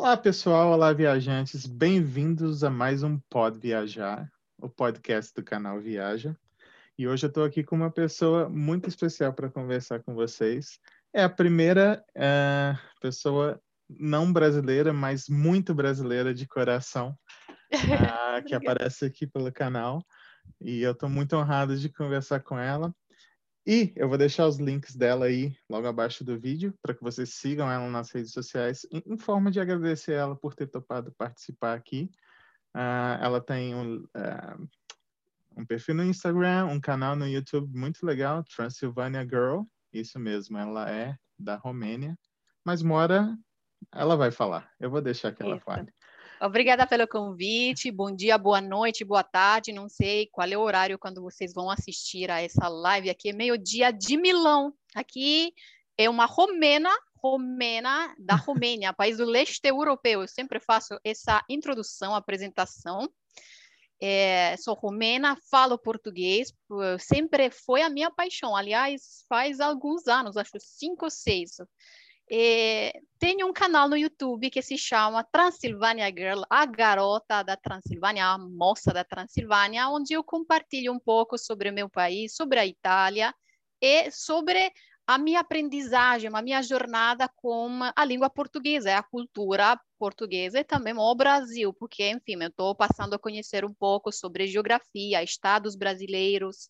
Olá, pessoal. Olá, viajantes. Bem-vindos a mais um Pod Viajar, o podcast do canal Viaja. E hoje eu estou aqui com uma pessoa muito especial para conversar com vocês. É a primeira uh, pessoa não brasileira, mas muito brasileira de coração uh, que aparece aqui pelo canal. E eu estou muito honrado de conversar com ela. E eu vou deixar os links dela aí logo abaixo do vídeo para que vocês sigam ela nas redes sociais, em, forma de agradecer ela por ter topado participar aqui. Uh, ela tem um, uh, um, perfil no Instagram, um canal no YouTube muito legal, Transylvania Girl. Isso mesmo, ela é da Romênia, mas mora. Ela vai falar. Eu vou deixar que ela Isso. fale. Obrigada pelo convite. Bom dia, boa noite, boa tarde. Não sei qual é o horário quando vocês vão assistir a essa live aqui. É meio-dia de Milão. Aqui é uma romena, romena da Romênia, país do leste europeu. Eu sempre faço essa introdução, apresentação. É, sou romena, falo português, sempre foi a minha paixão. Aliás, faz alguns anos, acho cinco ou seis. É, tem um canal no YouTube que se chama Transilvânia Girl, a garota da Transilvânia, a moça da Transilvânia, onde eu compartilho um pouco sobre o meu país, sobre a Itália e sobre a minha aprendizagem, a minha jornada com a língua portuguesa, a cultura portuguesa e também o Brasil, porque, enfim, eu estou passando a conhecer um pouco sobre geografia, estados brasileiros,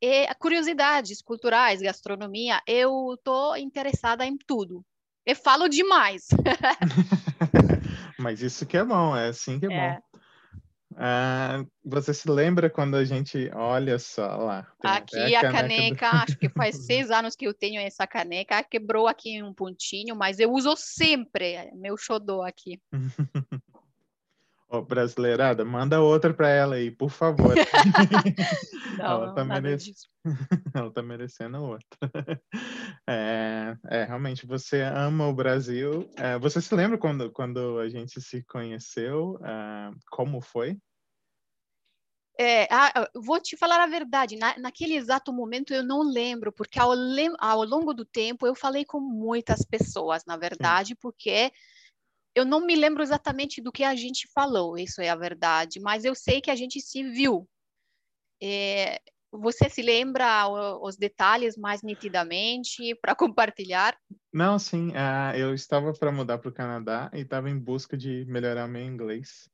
e curiosidades culturais, gastronomia, eu estou interessada em tudo. Eu falo demais. Mas isso que é bom, é assim que é, é. bom. Ah, você se lembra quando a gente olha só lá? Aqui a caneca, caneca do... acho que faz seis anos que eu tenho essa caneca, quebrou aqui um pontinho, mas eu uso sempre, meu xodó aqui. Oh, brasileirada, manda outra para ela aí, por favor. Não, ela, tá merece... ela tá merecendo outra. É, é, realmente, você ama o Brasil. É, você se lembra quando, quando a gente se conheceu? É, como foi? É, vou te falar a verdade, na, naquele exato momento eu não lembro, porque ao, ao longo do tempo eu falei com muitas pessoas, na verdade, Sim. porque eu não me lembro exatamente do que a gente falou, isso é a verdade, mas eu sei que a gente se viu. É, você se lembra os detalhes mais nitidamente para compartilhar? Não, sim. Uh, eu estava para mudar para o Canadá e estava em busca de melhorar meu inglês.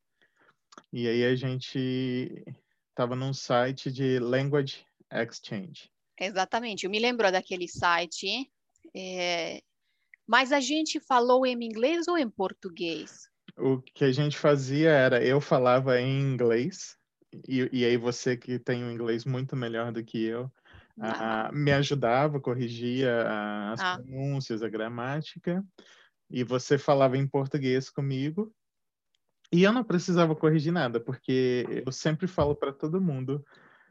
E aí a gente estava num site de Language Exchange. Exatamente. Eu me lembro daquele site. É, mas a gente falou em inglês ou em português? O que a gente fazia era, eu falava em inglês, e, e aí você que tem um inglês muito melhor do que eu, uh, me ajudava, corrigia as ah. pronúncias, a gramática, e você falava em português comigo, e eu não precisava corrigir nada, porque eu sempre falo para todo mundo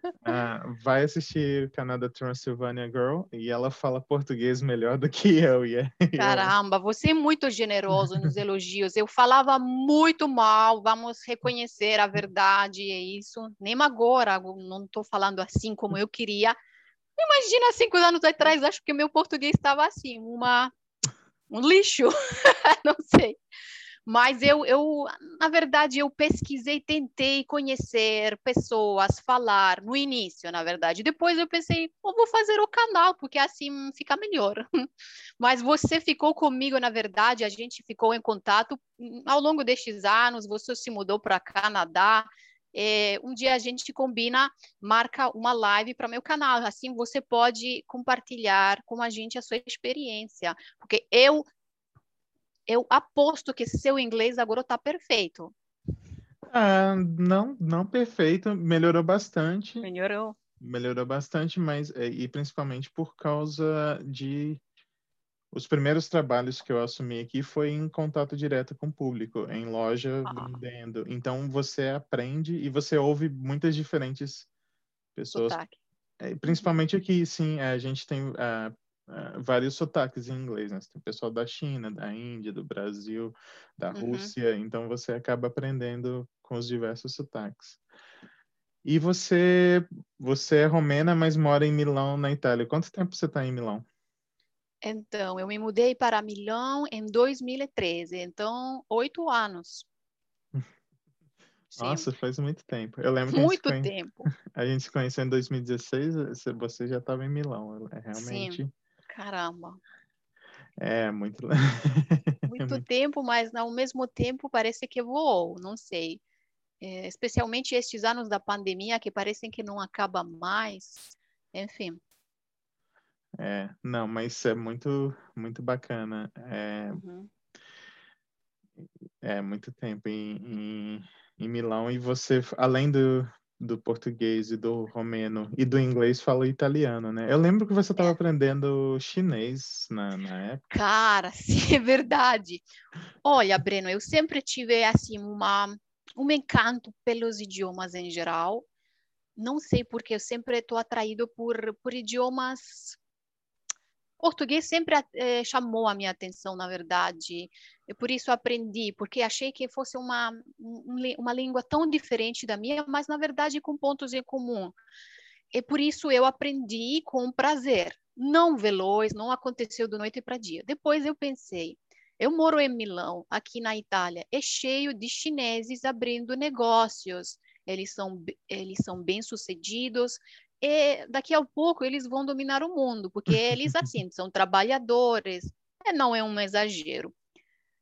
Uh, vai assistir o canal da Transylvania Girl e ela fala português melhor do que eu. Yeah. Caramba, você é muito generoso nos elogios. Eu falava muito mal, vamos reconhecer a verdade, é isso. Nem agora, não estou falando assim como eu queria. Imagina cinco anos atrás, acho que meu português estava assim, uma um lixo, não sei. Mas eu, eu, na verdade, eu pesquisei, tentei conhecer pessoas, falar no início, na verdade. Depois eu pensei, vou fazer o canal, porque assim fica melhor. Mas você ficou comigo, na verdade, a gente ficou em contato hum, ao longo destes anos. Você se mudou para Canadá. É, um dia a gente combina, marca uma live para meu canal. Assim você pode compartilhar com a gente a sua experiência, porque eu eu aposto que seu inglês agora está perfeito. Ah, não, não perfeito, melhorou bastante. Melhorou. Melhorou bastante, mas é, e principalmente por causa de os primeiros trabalhos que eu assumi aqui foi em contato direto com o público, em loja, ah. vendendo. Então você aprende e você ouve muitas diferentes pessoas. Sotaque. É, principalmente aqui, sim, a gente tem uh, uh, vários sotaques em inglês, né? Tem pessoal da China, da Índia, do Brasil, da uhum. Rússia, então você acaba aprendendo com os diversos sotaques. E você, você é romena, mas mora em Milão, na Itália. Quanto tempo você está em Milão? Então, eu me mudei para Milão em 2013, então oito anos. Nossa, faz muito tempo. Eu lembro muito que a gente tempo. A gente se conheceu em 2016, você já estava em Milão, é realmente. Sim. Caramba. É, muito. muito tempo, mas ao mesmo tempo parece que voou, não sei. É, especialmente estes anos da pandemia que parecem que não acaba mais. Enfim. É, não, mas é muito, muito bacana. É, uhum. é muito tempo em, em, em, Milão e você, além do, do português e do romeno e do inglês, fala italiano, né? Eu lembro que você estava é. aprendendo chinês na, na época. Cara, sim, é verdade. Olha, Breno, eu sempre tive assim uma um encanto pelos idiomas em geral. Não sei porque eu sempre estou atraído por por idiomas português sempre eh, chamou a minha atenção, na verdade. E por isso aprendi, porque achei que fosse uma, uma língua tão diferente da minha, mas na verdade com pontos em comum. E por isso eu aprendi com prazer. Não veloz, não aconteceu do noite para dia. Depois eu pensei, eu moro em Milão, aqui na Itália, é cheio de chineses abrindo negócios. Eles são, eles são bem-sucedidos, e daqui a pouco eles vão dominar o mundo, porque eles, assim, são trabalhadores, é, não é um exagero.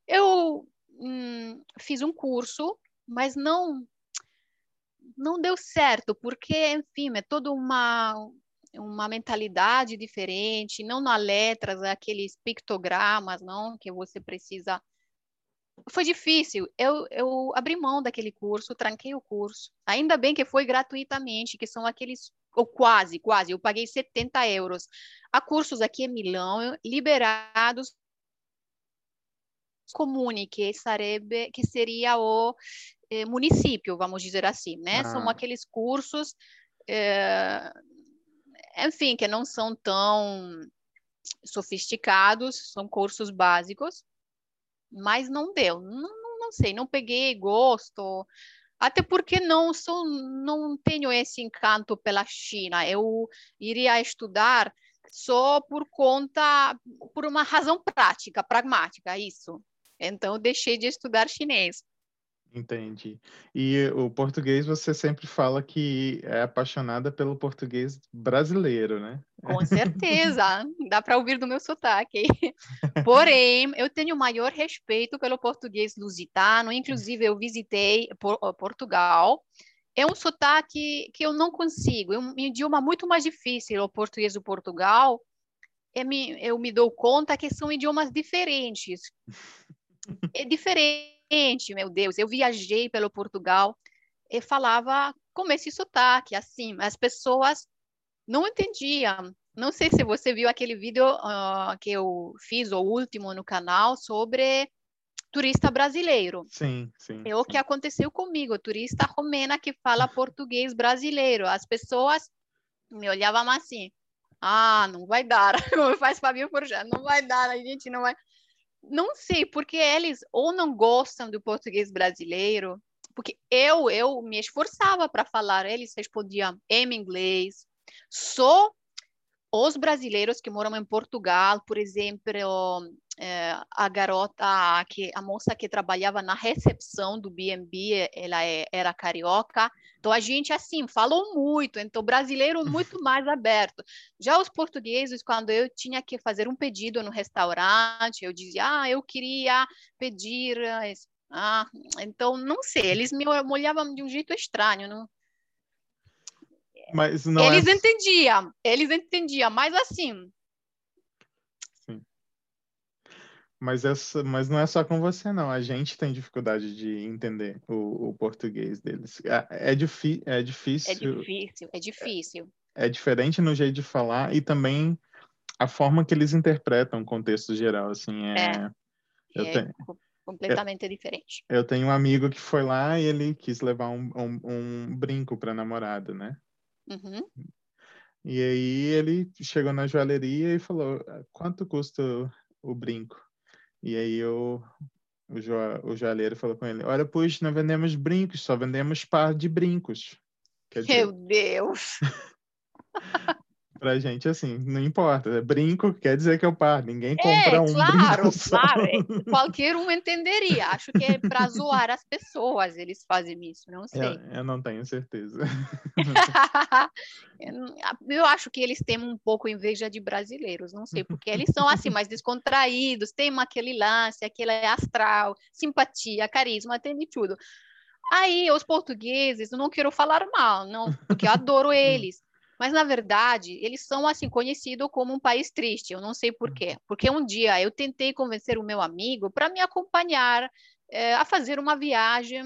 Eu hum, fiz um curso, mas não não deu certo, porque, enfim, é toda uma, uma mentalidade diferente, não na letras, aqueles pictogramas, não, que você precisa... Foi difícil, eu, eu abri mão daquele curso, tranquei o curso, ainda bem que foi gratuitamente, que são aqueles ou quase, quase, eu paguei 70 euros. Há cursos aqui em Milão liberados comune, que, sarebbe, que seria o eh, município, vamos dizer assim, né? Ah. São aqueles cursos, eh, enfim, que não são tão sofisticados, são cursos básicos, mas não deu, não, não sei, não peguei gosto, até porque não sou, não tenho esse encanto pela China. Eu iria estudar só por conta, por uma razão prática, pragmática, isso. Então, deixei de estudar chinês. Entendi. E o português você sempre fala que é apaixonada pelo português brasileiro, né? Com certeza, dá para ouvir do meu sotaque. Porém, eu tenho maior respeito pelo português lusitano, inclusive eu visitei Portugal. É um sotaque que eu não consigo, é um idioma muito mais difícil, o português do Portugal. Eu me, eu me dou conta que são idiomas diferentes. É diferente gente, meu Deus, eu viajei pelo Portugal e falava com esse sotaque, assim, as pessoas não entendiam. Não sei se você viu aquele vídeo uh, que eu fiz, o último no canal, sobre turista brasileiro. Sim, sim. É o que aconteceu comigo, turista romena que fala português brasileiro. As pessoas me olhavam assim, ah, não vai dar, como faz Fabio Forjá, não vai dar, a gente não vai não sei, porque eles ou não gostam do português brasileiro, porque eu eu me esforçava para falar, eles respondiam em inglês. Só os brasileiros que moram em Portugal, por exemplo, é, a garota, que a moça que trabalhava na recepção do B&B, ela é, era carioca. Então a gente assim falou muito. Então brasileiro muito mais aberto. Já os portugueses, quando eu tinha que fazer um pedido no restaurante, eu dizia, ah, eu queria pedir ah, então, não sei, eles me olhavam de um jeito estranho, não, mas não eles é... entendiam, eles entendiam, mas assim. Sim. Mas, essa, mas não é só com você, não. A gente tem dificuldade de entender o, o português deles. É, é, difi é difícil. É difícil, é difícil. É, é diferente no jeito de falar e também a forma que eles interpretam o contexto geral, assim, é... é. Eu é tenho... completamente eu, diferente. Eu tenho um amigo que foi lá e ele quis levar um, um, um brinco para namorada, né? Uhum. E aí ele chegou na joalheria e falou, quanto custa o brinco? E aí eu, o, jo, o joalheiro falou com ele, olha, pois não vendemos brincos, só vendemos par de brincos. Quer Meu Deus! Pra gente, assim, não importa. Brinco quer dizer que eu paro. Ninguém É, compra um claro, claro. é, Qualquer um entenderia. Acho que é para zoar as pessoas eles fazem isso, não sei. Eu, eu não tenho certeza. Eu não- Eu acho que eles têm um pouco inveja de brasileiros, não sei, porque eles são assim mais descontraídos, tem aquele lance, aquele astral, simpatia, carisma, tem de tudo. Aí os portugueses, não quero falar mal, não, porque eu adoro eles. Mas na verdade, eles são assim conhecidos como um país triste. Eu não sei por quê. Porque um dia eu tentei convencer o meu amigo para me acompanhar eh, a fazer uma viagem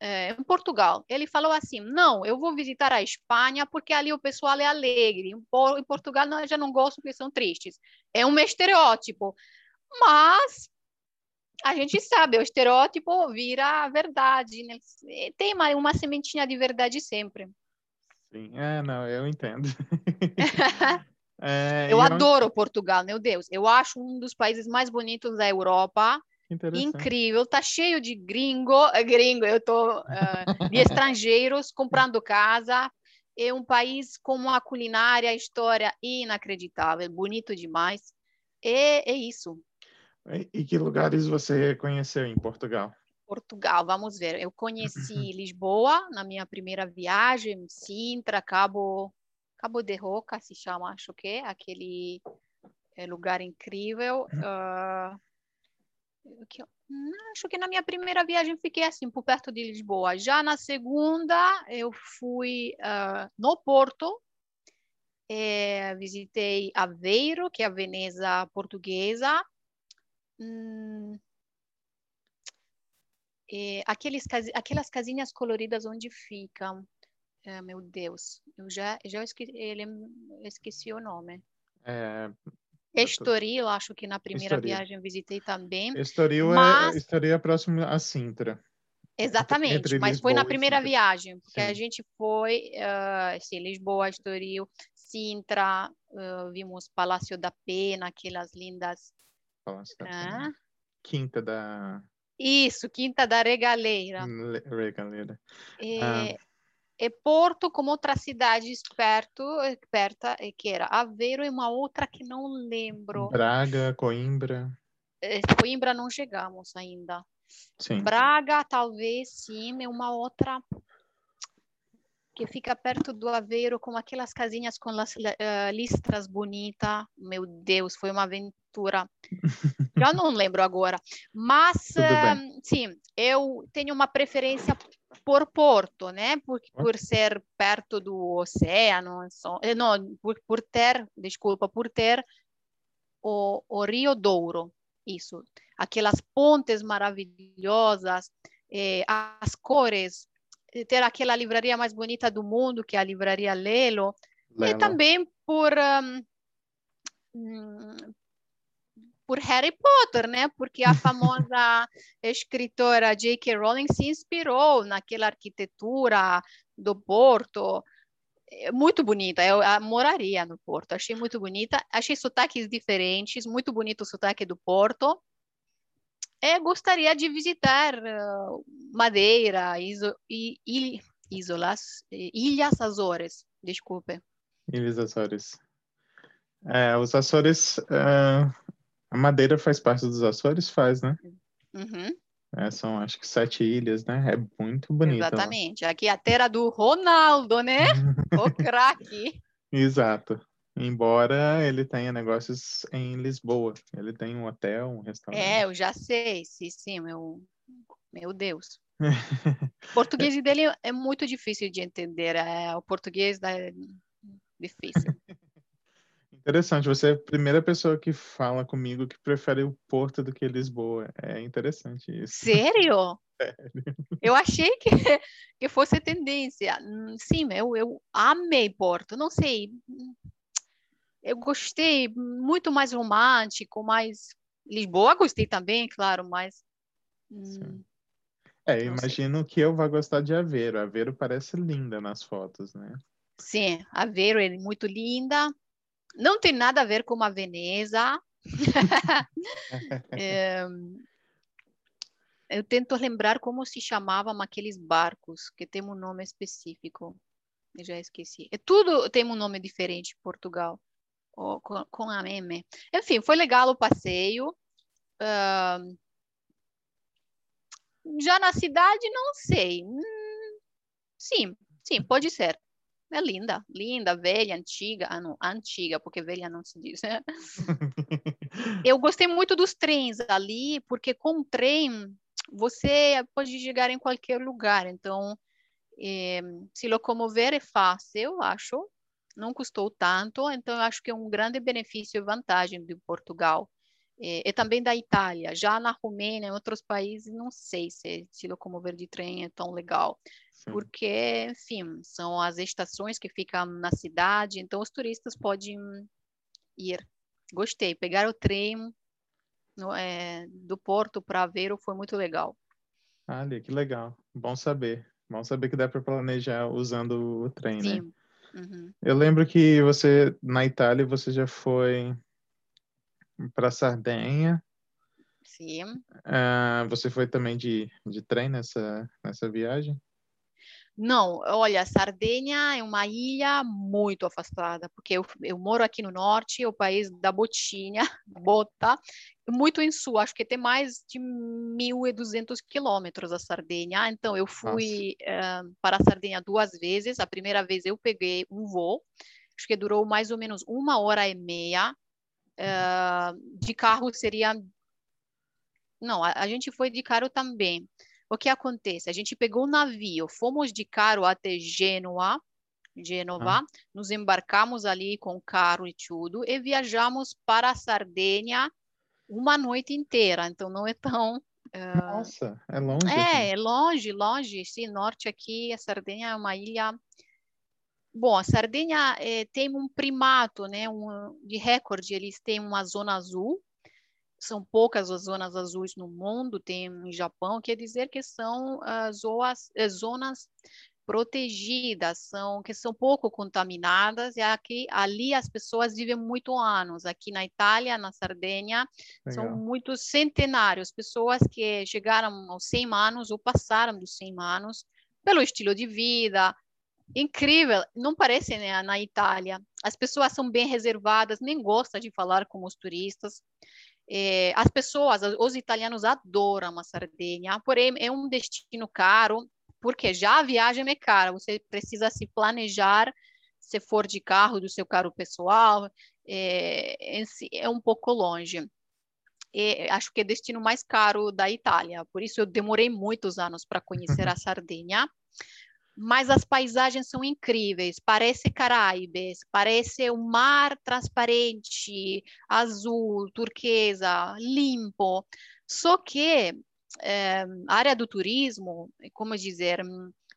eh, em Portugal. Ele falou assim: não, eu vou visitar a Espanha porque ali o pessoal é alegre. Em, Por- em Portugal não, eu já não gosto porque são tristes. É um estereótipo. Mas a gente sabe, o estereótipo vira verdade. Né? Tem uma, uma sementinha de verdade sempre. Sim, é, não, eu entendo. É, Eu é adoro Portugal, meu Deus. Eu acho um dos países mais bonitos da Europa. Incrível, tá cheio de gringo, gringo, eu tô ah, de estrangeiros comprando casa. É um país com uma culinária, história inacreditável, bonito demais. É, é isso. E, e que lugares você conheceu em Portugal? Portugal, vamos ver. Eu conheci Lisboa na minha primeira viagem, Sintra, Cabo, Cabo de Roca, se chama, acho que é, aquele é, lugar incrível. Que hum, acho que na minha primeira viagem fiquei assim, por perto de Lisboa. Já na segunda, eu fui ah, no Porto, eh, visitei Aveiro, que é a Veneza portuguesa. Hum, é, aqueles, aquelas casinhas coloridas onde ficam. Ah, meu Deus, eu já, já esque, ele, esqueci o nome. É, Estoril, acho que na primeira Estoril. viagem visitei também. Estoril, Mas- é, Estoril é próximo a Sintra. Exatamente, entre mas foi na primeira viagem, porque a Sim. gente foi, sim, Lisboa, Estoril, Sintra, ah, vimos Palácio da Pena, aquelas lindas. Palácio da Pena. Quinta da Isso, Quinta da Regaleira. Le- Regaleira. É, é Porto como outras cidades perto, eh, perto, eh, que era Aveiro e uma outra que não lembro. Braga, Coimbra. Eh, Coimbra não chegamos ainda. Sim. Braga, talvez sim, é uma outra que fica perto do Aveiro, com aquelas casinhas com las, eh, listras bonitas. Meu Deus, foi uma aventura. Já não lembro agora. Mas, eh, sim, eu tenho uma preferência por Porto, né? Por, por ser perto do oceano, eh, não, por, por ter, desculpa, por ter o, o Rio Douro, isso. Aquelas pontes maravilhosas, eh, as cores, eh, ter aquela livraria mais bonita do mundo, que é a livraria Lelo, e Lelo. também por hum, hum, por Harry Potter, né? Porque a famosa escritora J.K. Rowling se inspirou naquela arquitetura do Porto. É muito bonita. Eu ah, moraria no Porto. Achei muito bonita. Achei sotaques diferentes. Muito bonito o sotaque do Porto. Eu gostaria de visitar ah, Madeira, Iso, I, Il, Isolas, eh, Ilhas Azores. Desculpe. Ilhas Açores. É, os Açores. é, a Madeira faz parte dos Açores? Faz, né? Uhum. É, são acho que sete ilhas, né? É muito bonita. lá. Exatamente. Aqui é a terra do Ronaldo, né? O craque. Exato. Embora ele tenha negócios em Lisboa. Ele tem um hotel, um restaurante. É, eu já sei. Sim, sim, meu, meu Deus. O português dele é muito difícil de entender. É, o português é difícil. Interessante. Você é a primeira pessoa que fala comigo que prefere o Porto do que Lisboa. É interessante isso. Sério? Eu achei que, que fosse tendência. Hum, Sim, eu, eu amei Porto. Não sei. Eu gostei muito mais romântico, mais. Lisboa gostei também, claro, mas. hum, Sim. É, Não sei. imagino que eu vá gostar de Aveiro. Aveiro parece linda nas fotos, né? Sim, Aveiro é muito linda. Não tem nada a ver com a Veneza. É, eu tento lembrar como se chamavam aqueles barcos, que tem um nome específico. Eu já esqueci. É tudo tem um nome diferente em Portugal. Oh, com, com a meme. Enfim, foi legal o passeio. Uh, já na cidade, não sei. Hum, sim, sim, pode ser. É linda, linda, velha, antiga. Ah, não, antiga, porque velha não se diz. Né? Eu gostei muito dos trens ali, porque com o trem você pode chegar em qualquer lugar. Então, é, se locomover é fácil, eu acho. Não custou tanto, então eu acho que é um grande benefício e vantagem de Portugal. É, e também da Itália. Já na Romênia, em outros países, não sei se se locomover de trem é tão legal. Porque, enfim, são as estações que ficam na cidade, então os turistas podem ir. Gostei. Pegar o trem no, é, do Porto para Aveiro foi muito legal. Ali, que legal. Bom saber. Bom saber que dá para planejar usando o trem, né? Sim. né? Uhum. Eu lembro que você, na Itália, você já foi para Sardenha. Sim. Uh, você foi também de, de trem nessa, nessa viagem? Não, olha, Sardenha é uma ilha muito afastada, porque eu, eu moro aqui no norte, o país da botinha, bota, muito em sul, acho que tem mais de 1.200 quilômetros a Sardenha, então eu fui uh, para a Sardenha duas vezes, a primeira vez eu peguei um voo, acho que durou mais ou menos uma hora e meia, uh, de carro seria... Não, a, a gente foi de carro também, o que acontece? A gente pegou um navio, fomos de carro até Gênova, Gênova, ah. nos embarcamos ali com carro e tudo e viajamos para a Sardenha uma noite inteira. Então não é tão uh... Nossa, é longe. É, assim. é longe, longe. Sim, norte aqui, a Sardenha é uma ilha. Bom, a Sardenha é, tem um primato, né, um, de recorde. Eles têm uma zona azul são poucas as zonas azuis no mundo, tem no Japão, quer dizer que são uh, zoas, uh, zonas protegidas, são que são pouco contaminadas e aqui ali as pessoas vivem muito anos. Aqui na Itália, na Sardenha, Legal. são muitos centenários, pessoas que chegaram aos 100 anos ou passaram dos 100 anos pelo estilo de vida, incrível, não parece né, na Itália. As pessoas são bem reservadas, nem gostam de falar com os turistas. É, as pessoas, os italianos adoram a Sardenha, porém é um destino caro, porque já a viagem é cara, você precisa se planejar se for de carro, do seu carro pessoal, é, é um pouco longe. É, acho que é o destino mais caro da Itália, por isso eu demorei muitos anos para conhecer a Sardenha mas as paisagens são incríveis. Parece Caraíbes, parece um mar transparente, azul, turquesa, limpo. Só que é, a área do turismo, como dizer,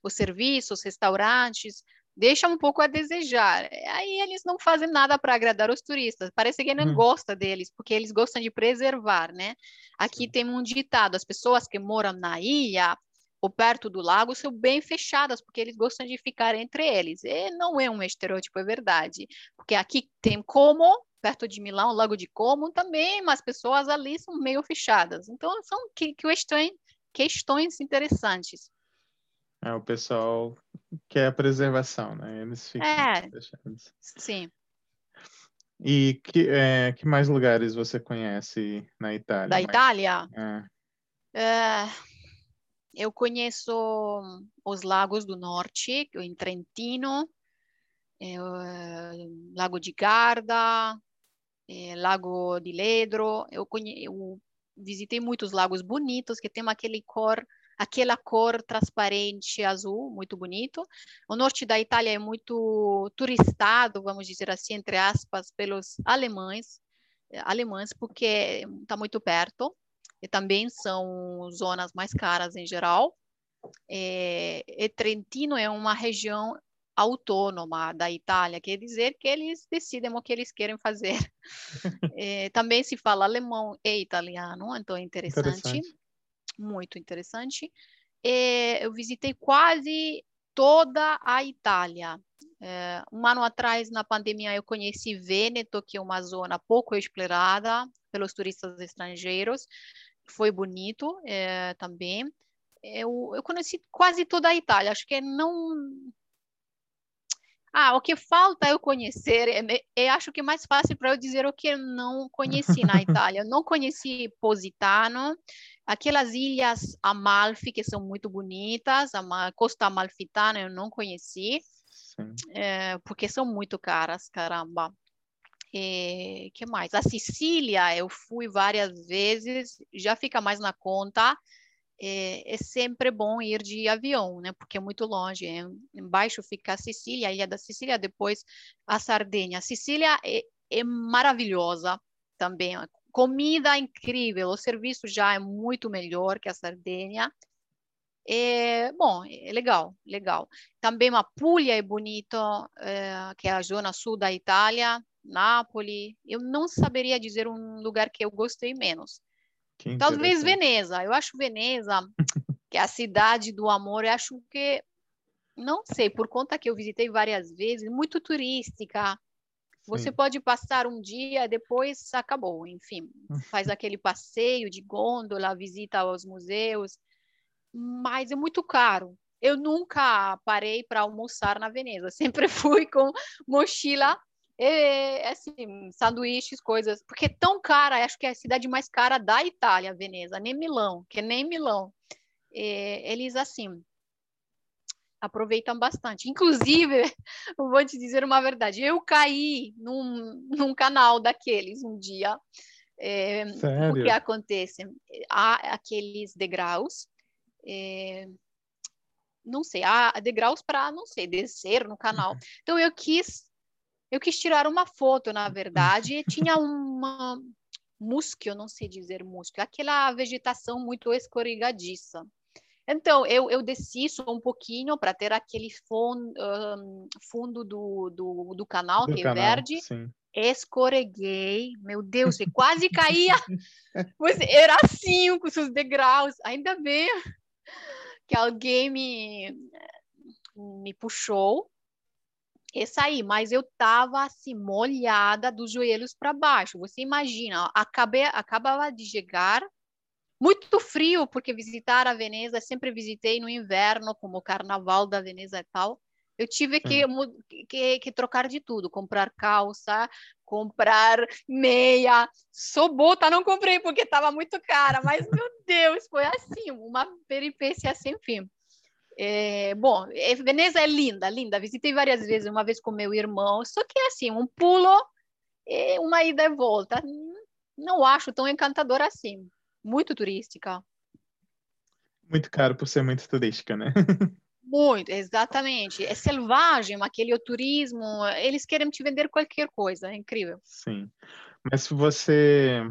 os serviços, restaurantes, deixam um pouco a desejar. Aí eles não fazem nada para agradar os turistas. Parece que não hum. gosta deles, porque eles gostam de preservar, né? Aqui Sim. tem um ditado: as pessoas que moram na ilha ou perto do lago são bem fechadas, porque eles gostam de ficar entre eles. E não é um estereótipo, é verdade. Porque aqui tem Como, perto de Milão, Lago de Como também, mas pessoas ali são meio fechadas. Então, são questões, questões interessantes. É, o pessoal quer a preservação, né? Eles ficam é, fechados. Sim. E que, é, que mais lugares você conhece na Itália? Da Itália? É. é eu conheço os lagos do norte, em Trentino, é, Lago de Garda, é, Lago de Ledro. Eu, conhe... eu visitei muitos lagos bonitos que tem aquele cor, aquela cor transparente azul, muito bonito. O norte da Itália é muito turistado, vamos dizer assim, entre aspas, pelos alemães, alemães porque está muito perto e também são zonas mais caras em geral. É, e Trentino é uma região autônoma da Itália, quer dizer que eles decidem o que eles querem fazer. é, também se fala alemão e italiano, então é interessante, interessante. muito interessante. É, eu visitei quase toda a Itália. É, um ano atrás, na pandemia, eu conheci Vêneto, que é uma zona pouco explorada pelos turistas estrangeiros foi bonito é, também. Eu, eu conheci quase toda a Itália, acho que não Ah, o que falta eu conhecer, é, é acho que é mais fácil para eu dizer o que eu não conheci na Itália. Eu não conheci Positano, aquelas ilhas Amalfi, que são muito bonitas, a Costa Amalfitana eu não conheci, é, porque são muito caras, caramba. E, que mais? A Sicília, eu fui várias vezes, já fica mais na conta, é, é, sempre bom ir de avião, né? Porque é muito longe. É, embaixo fica a Sicília, a ilha da Sicília, depois a Sardenha. A Sicília é, é maravilhosa também. Comida incrível, o serviço já é muito melhor que a Sardenha. É, bom, é legal, legal. Também a Puglia é bonito, é, que é a zona sul da Itália, Nápoles. Eu não saberia dizer um lugar que eu gostei menos. Talvez Veneza. Eu acho Veneza, que é a cidade do amor, eu acho que, não sei, por conta que eu visitei várias vezes, muito turística. Você Sim. pode passar um dia, depois acabou. Enfim, faz aquele passeio de gôndola, visita aos museus, mas é muito caro. Eu nunca parei para almoçar na Veneza, sempre fui com mochila é, assim, sanduíches, coisas, porque é tão cara, acho que é a cidade mais cara da Itália, Veneza, nem Milão, que nem Milão. É, eles, assim, aproveitam bastante. Inclusive, vou te dizer uma verdade, eu caí num, num canal daqueles um dia, é, o que acontece? Há aqueles degraus, é, não sei, há degraus para, não sei, descer no canal. Então, eu quis eu quis tirar uma foto, na verdade, e tinha uma musque, eu não sei dizer musque, aquela vegetação muito escorregadiça. Então, eu, eu desci só um pouquinho para ter aquele fundo, um, fundo do, do, do, canal, do que canal, é verde. Sim. Escorreguei, meu Deus, eu quase caía. Era assim, com os degraus. Ainda bem que alguém me, me puxou essa aí, mas eu tava assim, molhada dos joelhos para baixo. Você imagina, acabei, acabava de chegar, muito frio, porque visitar a Veneza, sempre visitei no inverno, como o carnaval da Veneza e tal. Eu tive que, que, que, trocar de tudo, comprar calça, comprar meia, só bota não comprei porque estava muito cara, mas meu Deus, foi assim, uma peripécia sem fim. É, bom, é, Veneza é linda, linda. Visitei várias vezes, uma vez com meu irmão. Só que é assim, um pulo, é uma ida e volta. Não acho tão encantadora assim. Muito turística. Muito caro por ser muito turística, né? Muito, exatamente. É selvagem, aquele turismo. Eles querem te vender qualquer coisa, é incrível. Sim. Mas se você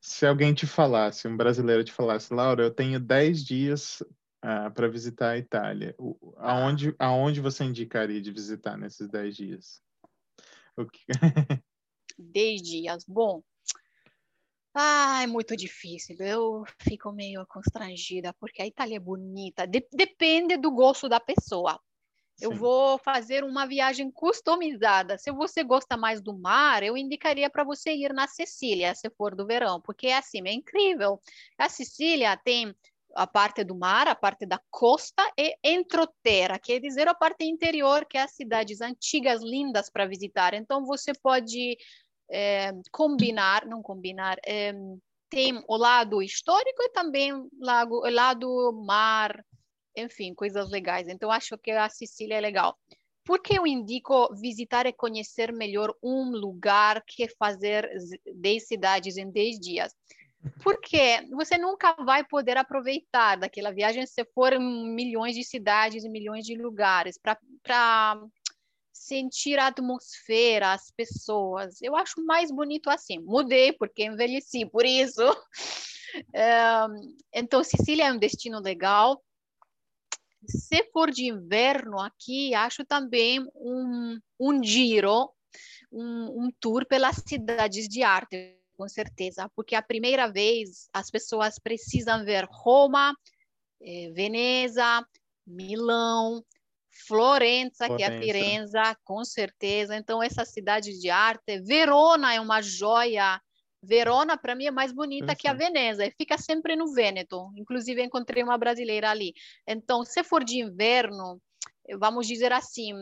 se alguém te falasse, um brasileiro te falasse, Laura, eu tenho 10 dias ah, para visitar a Itália, o, aonde, aonde você indicaria de visitar nesses 10 dias? O que... 10 dias, bom. Ah, é muito difícil. Eu fico meio constrangida porque a Itália é bonita. De depende do gosto da pessoa. Eu vou fazer uma viagem customizada. Se você gosta mais do mar, eu indicaria para você ir na Sicília, se for do verão, porque é assim, é incrível. A Sicília tem a parte do mar, a parte da costa e entroterra, quer dizer a parte interior, que é as cidades antigas lindas para visitar. Então você pode é, combinar, não combinar, é, tem o lado histórico e também o lado, o lado mar, enfim, coisas legais. Então acho que a Sicília é legal. Por que eu indico visitar e conhecer melhor um lugar que fazer 10 cidades em 10 dias? Porque você nunca vai poder aproveitar daquela viagem se for em milhões de cidades e milhões de lugares para sentir a atmosfera, as pessoas. Eu acho mais bonito assim. Mudei porque envelheci, por isso. Então, Sicília é um destino legal. Se for de inverno aqui, acho também um, um giro, um, um tour pelas cidades de arte com certeza, porque a primeira vez as pessoas precisam ver Roma, eh, Veneza, Milão, Florença, que é a Firenze, com certeza. Então, essa cidade de arte, Verona é uma joia. Verona, para mim, é mais bonita que a Veneza, e fica sempre no Vêneto. Inclusive, encontrei uma brasileira ali. Então, se for de inverno, vamos dizer assim,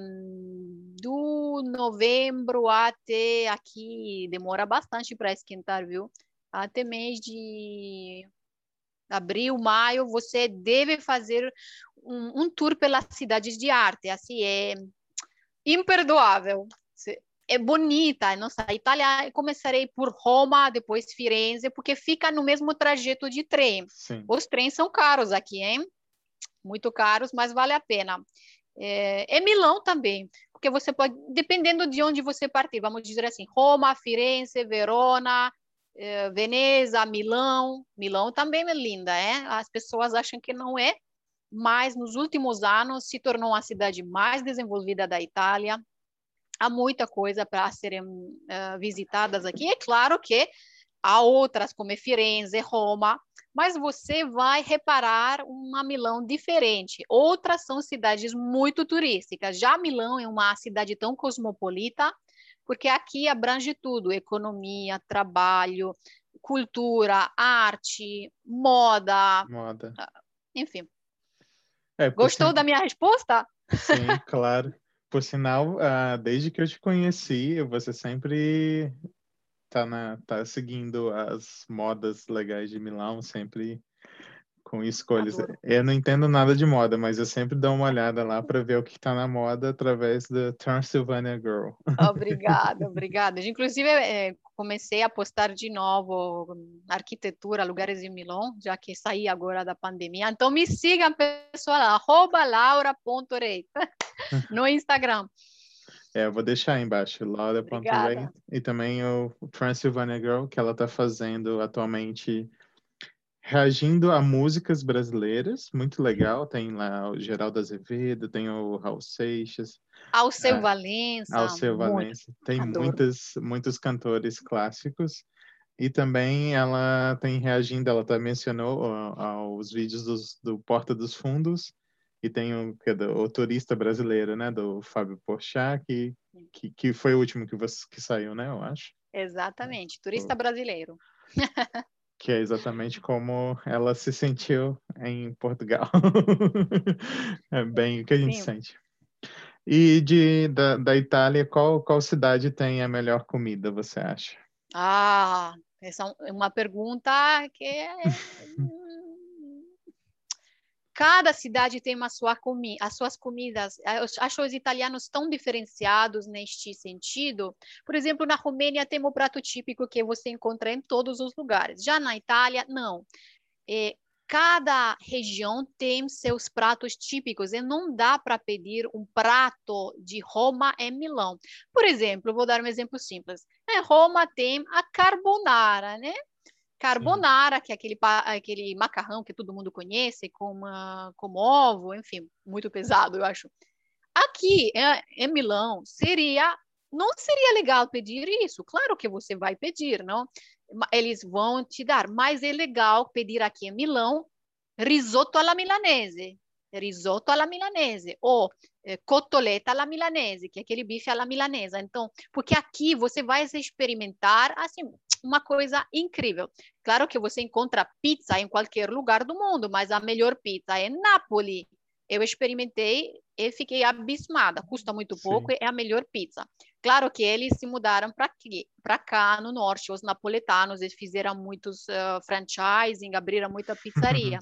do novembro até aqui, demora bastante para esquentar, viu? Até mês de abril, maio, você deve fazer um, um tour pelas cidades de arte. Assim, é imperdoável. É bonita. Nossa, a Itália, começarei por Roma, depois Firenze, porque fica no mesmo trajeto de trem. Sim. Os trens são caros aqui, hein? Muito caros, mas vale a pena. É, é Milão também, porque você pode, dependendo de onde você partir, vamos dizer assim, Roma, Firenze, Verona, é, Veneza, Milão. Milão também é linda, é? As pessoas acham que não é, mas nos últimos anos se tornou a cidade mais desenvolvida da Itália. Há muita coisa para serem uh, visitadas aqui. É claro que há outras, como Firenze, Roma, mas você vai reparar uma Milão diferente. Outras são cidades muito turísticas. Já Milão é uma cidade tão cosmopolita, porque aqui abrange tudo: economia, trabalho, cultura, arte, moda. Moda. Enfim. É, Gostou sin... da minha resposta? Sim, claro. Por sinal, uh, desde que eu te conheci, você sempre tá, na, tá seguindo as modas legais de Milão, sempre com escolhas. Adoro. Eu não entendo nada de moda, mas eu sempre dou uma olhada lá para ver o que está na moda através do Transylvania Girl. Obrigada, obrigada. Inclusive, é, comecei a postar de novo arquitetura, lugares em Milão, já que saí agora da pandemia. Então, me sigam, pessoal, arroba laura.rei no Instagram. É, eu vou deixar aí embaixo, Laura.ray e também o Transylvania Girl, que ela está fazendo atualmente, reagindo a músicas brasileiras, muito legal. Tem lá o Geraldo Azevedo, tem o Raul Seixas. Alceu é, Valença. Alceu Valença. Tem muitos, muitos cantores clássicos. E também ela tem reagindo, ela até mencionou aos vídeos dos, do Porta dos Fundos, e tem o, que, o turista brasileiro, né, do Fábio Porchat, que, que, que, foi o último que, você, que saiu, né, eu acho. Exatamente, turista brasileiro. que é exatamente como ela se sentiu em Portugal. é bem o que a gente Sim. sente. E de, da, da Itália, qual, qual cidade tem a melhor comida, você acha? Ah, essa é uma pergunta que é Cada cidade tem uma sua comi as suas comidas. Eu acho os italianos tão diferenciados neste sentido. Por exemplo, na Romênia tem o prato típico que você encontra em todos os lugares. Já na Itália, não. É, cada região tem seus pratos típicos e não dá para pedir um prato de Roma em Milão. Por exemplo, vou dar um exemplo simples. Em Roma tem a carbonara, né? Carbonara, que é aquele, aquele macarrão que todo mundo conhece, com, uma, com ovo, enfim, muito pesado, eu acho. Aqui em Milão, seria não seria legal pedir isso? Claro que você vai pedir, não? Eles vão te dar, mas é legal pedir aqui em Milão risoto alla milanese, risoto alla milanese, ou eh, cotoleta alla milanese, que é aquele bife alla milanesa. Então, porque aqui você vai experimentar, assim, uma coisa incrível. Claro que você encontra pizza em qualquer lugar do mundo, mas a melhor pizza é Nápoles. Eu experimentei e fiquei abismada. Custa muito pouco Sim. e é a melhor pizza. Claro que eles se mudaram para cá, no norte, os napoletanos, eles fizeram muitos uh, franchising, abriram muita pizzaria.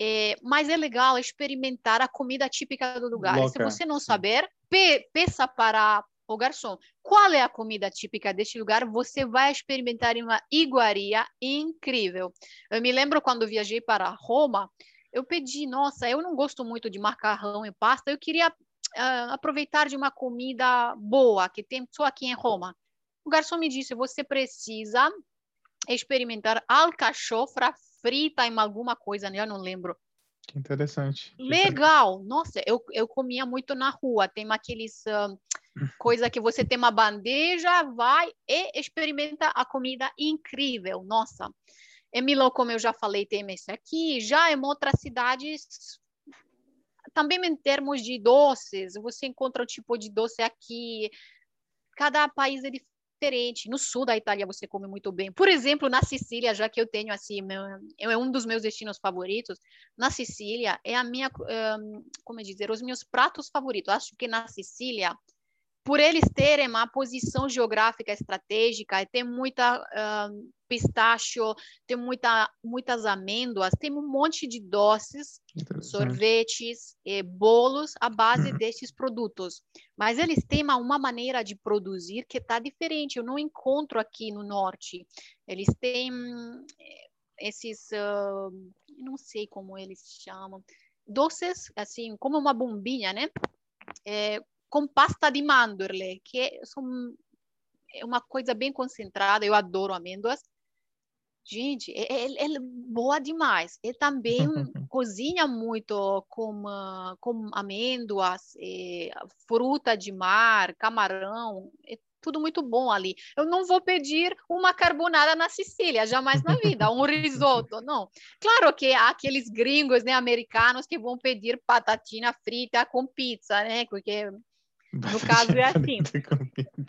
É, mas é legal experimentar a comida típica do lugar. Loca. Se você não saber, pe peça para o garçom, qual é a comida típica deste lugar? Você vai experimentar uma iguaria incrível. Eu me lembro quando viajei para Roma, eu pedi, nossa, eu não gosto muito de macarrão e pasta, eu queria uh, aproveitar de uma comida boa que tem só aqui em Roma. O garçom me disse, você precisa experimentar alcachofra frita em alguma coisa, né? eu não lembro. Que interessante. Legal! Nossa, eu, eu comia muito na rua. Tem aqueles uh, coisa que você tem uma bandeja, vai e experimenta a comida incrível. Nossa, em Milão, como eu já falei, tem esse aqui. Já em outras cidades, também em termos de doces, você encontra o tipo de doce aqui. Cada país é diferente. No sul da Itália você come muito bem. Por exemplo, na Sicília, já que eu tenho assim, é um dos meus destinos favoritos. Na Sicília é a minha, um, como dizer, os meus pratos favoritos. Acho que na Sicília por eles terem uma posição geográfica estratégica, tem muita uh, pistacho, tem muita, muitas amêndoas, tem um monte de doces, sorvetes, e bolos à base uhum. desses produtos. Mas eles têm uma, maneira de produzir que está diferente, eu não encontro aqui no norte. Eles têm eh, esses, uh, não sei como eles chamam, doces, assim, como uma bombinha, né? É, com pasta de mandorle, que são, é uma coisa bem concentrada. Eu adoro amêndoas. Gente, é, é, é boa demais. E também cozinha muito com, com amêndoas, é, fruta de mar, camarão. É tudo muito bom ali. Eu não vou pedir uma carbonara na Sicília, jamais na vida, um risoto, não. Claro que há aqueles gringos, né, americanos que vão pedir batatinha frita com pizza, né, porque no caso é assim.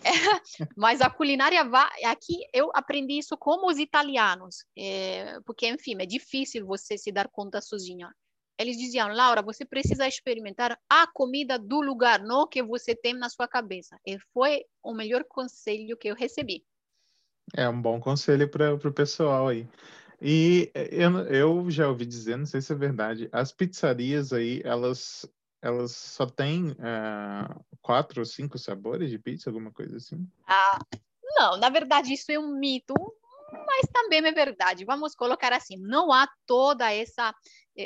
É, mas a culinária aqui eu aprendi isso como os italianos, é, porque enfim é difícil você se dar conta sozinha. Eles diziam, Laura, você precisa experimentar a comida do lugar, não que você tem na sua cabeça. E foi o melhor conselho que eu recebi. É um bom conselho para o pessoal aí. E eu, eu já ouvi dizer, não sei se é verdade, as pizzarias aí, elas elas só têm uh, quatro ou cinco sabores de pizza, alguma coisa assim? Ah, não, na verdade isso é um mito, mas também é verdade. Vamos colocar assim, não há toda essa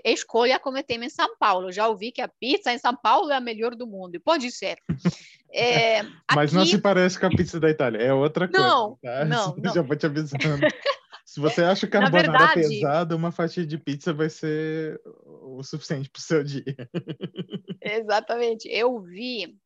escolha como tem em São Paulo. Já ouvi que a pizza em São Paulo é a melhor do mundo. Pode ser. É, Mas aqui... não se parece com a pizza da Itália, é outra coisa. Não, tá? não, não. Já vou te avisando. Se você acha carbonara verdade, pesado, uma fatia de pizza vai ser o suficiente para o seu dia. Exatamente. Eu vi,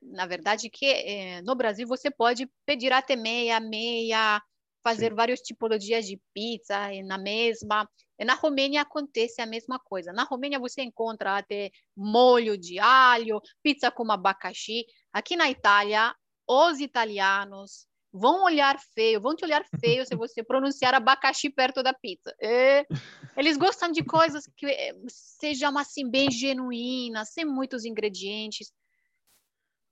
na verdade, que é, no Brasil você pode pedir até meia, meia, fazer Sim. várias tipologias de pizza na mesma. Na Romênia acontece a mesma coisa. Na Romênia você encontra até molho de alho, pizza com abacaxi. Aqui na Itália, os italianos vão olhar feio, vão te olhar feio se você pronunciar abacaxi perto da pizza. É, eles gostam de coisas que eh, sejam assim bem genuínas, sem muitos ingredientes.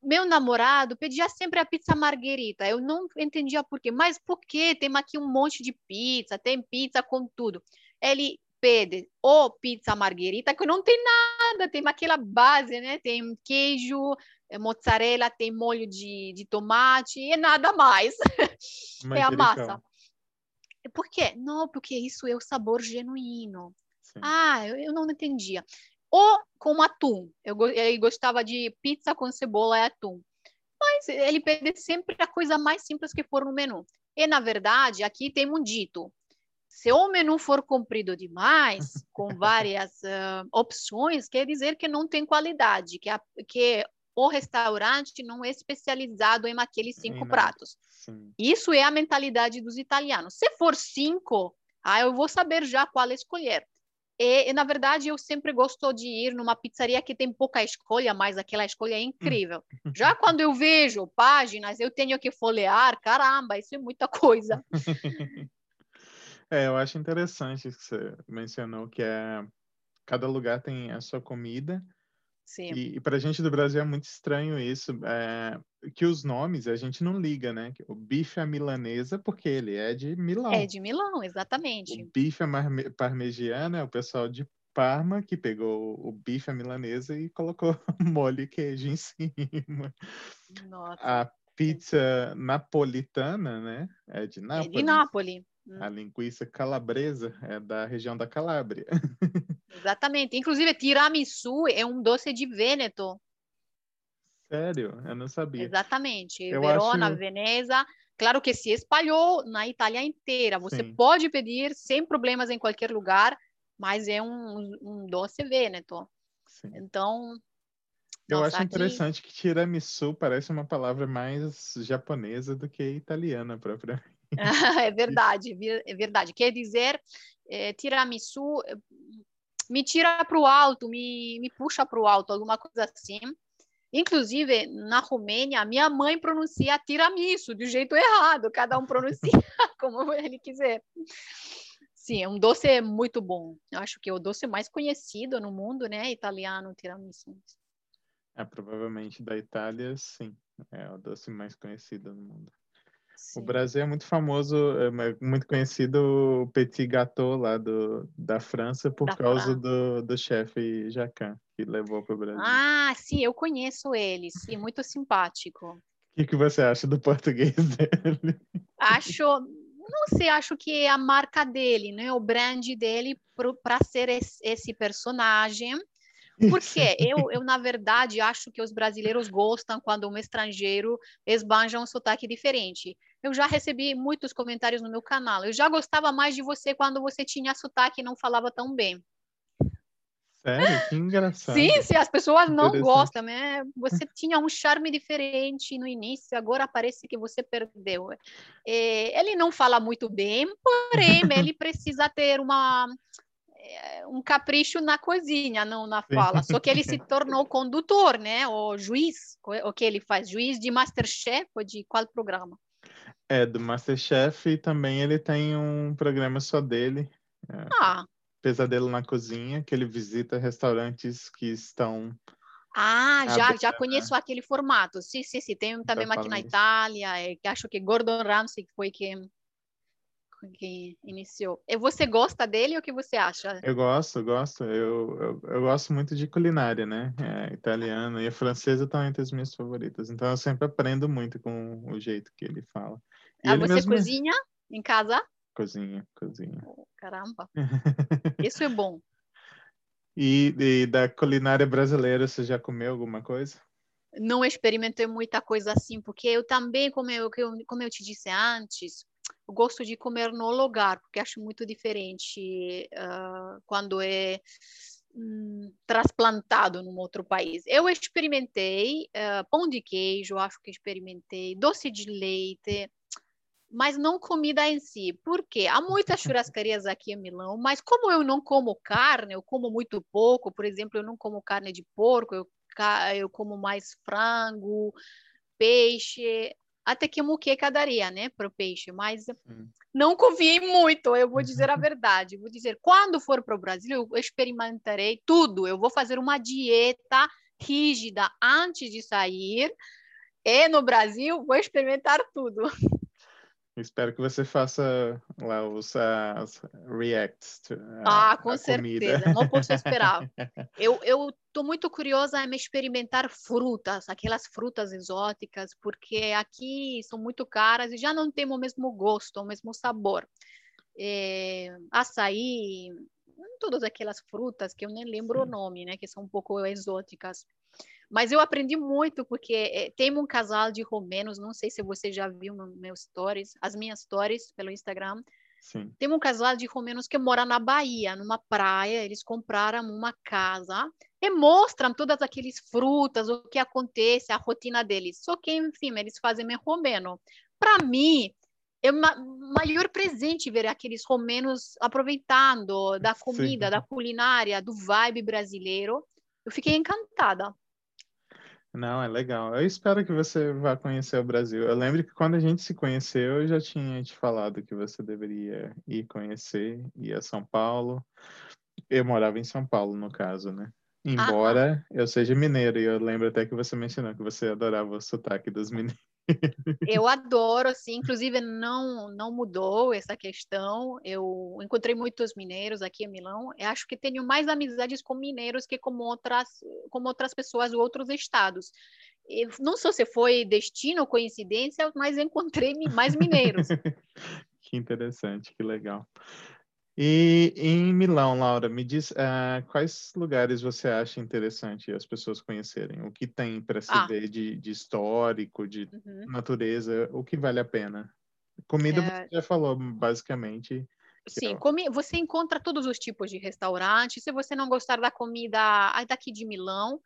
Meu namorado pedia sempre a pizza margherita. Eu não entendia por quê, mas por quê? Tem aqui um monte de pizza, tem pizza com tudo. Ele pede ou pizza margherita, que não tem nada, tem aquela base, né? Tem queijo, mozzarella, tem molho de, de tomate e nada mais. é a massa. Por quê? Não, porque isso é o sabor genuíno. Sim. Ah, eu, eu, não entendia. Ou com atum. Eu, ele gostava de pizza com cebola e atum. Mas ele pede sempre a coisa mais simples que for no menu. E, na verdade, aqui tem um dito. Se o menu for comprido demais, com várias uh, opções, quer dizer que não tem qualidade, que, a, que o restaurante não é especializado em aqueles cinco pratos. Sim. Isso é a mentalidade dos italianos. Se for cinco, ah, eu vou saber já qual escolher. E, na verdade, eu sempre gosto de ir numa pizzaria que tem pouca escolha, mas aquela escolha é incrível. Já quando eu vejo páginas, eu tenho que folhear, caramba, isso é muita coisa. É, eu acho interessante que você mencionou que é cada lugar tem a sua comida Sim. E, e para a gente do Brasil é muito estranho isso, é, que os nomes a gente não liga, né? O bife à milanesa, porque ele é de Milão. É de Milão, exatamente. O bife à parmegiana é o pessoal de Parma que pegou o bife à milanesa e colocou molho e queijo em cima. Nossa. A pizza napolitana, né? É de Nápoles. É de Nápoles. A linguiça calabresa é da região da Calábria. Exatamente. Inclusive, tiramisu é um doce de Vêneto. Sério? Eu não sabia. Exatamente. Eu Verona, acho... Veneza. Claro que se espalhou na Itália inteira. Você Sim. pode pedir sem problemas em qualquer lugar, mas é um, um doce Vêneto. Sim. Então. Eu nossa, acho interessante que tiramisu parece uma palavra mais japonesa do que italiana propriamente. é verdade, é verdade. Quer dizer, é, tiramisu me tira para o alto, me, me puxa para o alto, alguma coisa assim. Inclusive, na Romênia, minha mãe pronuncia tiramisu do jeito errado, cada um pronuncia como ele quiser. Sim, é um doce muito bom. Eu acho que é o doce mais conhecido no mundo, né? Italiano, tiramisu. É, provavelmente da Itália, sim. É o doce mais conhecido no mundo. Sim. O Brasil é muito famoso, é muito conhecido o petit gâteau lá do, da França por da causa França. do, do chefe Jacan, que levou para o Brasil. Ah, sim, eu conheço ele, sim, muito simpático. O que, que você acha do português dele? Acho, não sei, acho que é a marca dele, né? O brand dele para ser esse, esse personagem porque eu, eu, na verdade, acho que os brasileiros gostam quando um estrangeiro esbanja um sotaque diferente. Eu já recebi muitos comentários no meu canal. Eu já gostava mais de você quando você tinha sotaque e não falava tão bem. Sério? Que engraçado. Sim, sim, as pessoas não gostam, né? Você tinha um charme diferente no início, agora parece que você perdeu. É, ele não fala muito bem, porém, ele precisa ter uma é, um capricho na cozinha, não na fala. Só que ele se tornou condutor, né? O juiz, o que ele faz? Juiz de Masterchef ou de qual programa? É, do Masterchef e também ele tem um programa só dele. É, ah. Pesadelo na Cozinha, que ele visita restaurantes que estão. Ah, já, já conheço aquele formato. Sim, sim, sim. Tem também aqui na Itália, é, que acho que Gordon Ramsay foi que que iniciou. E você gosta dele ou o que você acha? Eu gosto, gosto. Eu, eu, eu gosto muito de culinária, né? É, italiana e a francesa estão entre as minhas favoritas. Então eu sempre aprendo muito com o jeito que ele fala. Ah, você mesmo... cozinha em casa? Cozinha, cozinha. Oh, caramba. Isso é bom. E, e da culinária brasileira, você já comeu alguma coisa? Não experimentei muita coisa assim, porque eu também, como eu, como eu te disse antes, gosto de comer no lugar, porque acho muito diferente uh, quando é um, transplantado num outro país. Eu experimentei uh, pão de queijo, acho que experimentei doce de leite, mas não comida em si. Por quê? Há muitas churrascarias aqui em Milão, mas como eu não como carne, eu como muito pouco, por exemplo, eu não como carne de porco, eu, eu como mais frango, peixe, até que muqueca daria, né, para o peixe, mas hum. não confiem muito, eu vou dizer a verdade. Vou dizer, quando for para o Brasil, eu experimentarei tudo. Eu vou fazer uma dieta rígida antes de sair. E no Brasil, vou experimentar tudo. Espero que você faça lá os uh, reacts. To, uh, ah, com certeza. Comida. Não posso esperar. eu, eu estou muito curiosa em experimentar frutas, aquelas frutas exóticas, porque aqui são muito caras e já não tem o mesmo gosto, o mesmo sabor. É, açaí, todas aquelas frutas que eu nem lembro Sim. o nome, né, que são um pouco exóticas. Mas eu aprendi muito porque é, tem um casal de romenos, não sei se você já viu meus stories, as minhas stories pelo Instagram. Sim. Tem um casal de romenos que mora na Bahia, numa praia. Eles compraram uma casa e mostram todas aquelas frutas, o que acontece, a rotina deles. Só que, enfim, eles fazem em romeno. Para mim, é o maior presente ver aqueles romenos aproveitando da comida, Sim. da culinária, do vibe brasileiro. Eu fiquei encantada. Não, é legal. Eu espero que você vá conhecer o Brasil. Eu lembro que quando a gente se conheceu, eu já tinha te falado que você deveria ir conhecer, ir a São Paulo. Eu morava em São Paulo, no caso, né? Embora ah, eu seja mineiro, e eu lembro até que você mencionou que você adorava o sotaque dos mineiros. Eu adoro, assim, inclusive não não mudou essa questão. Eu encontrei muitos mineiros aqui em Milão. Eu acho que tenho mais amizades com mineiros que com outras com outras pessoas de outros estados. E não sei se foi destino ou coincidência, mas encontrei mais mineiros. que interessante, que legal. E em Milão, Laura, me diz uh, quais lugares você acha interessante as pessoas conhecerem? O que tem para se ah. ver de, de, histórico, de uhum. natureza? O que vale a pena? Comida é... você já falou, basicamente. Sim, comi... você encontra todos os tipos de restaurantes. Se você não gostar da comida daqui de Milão,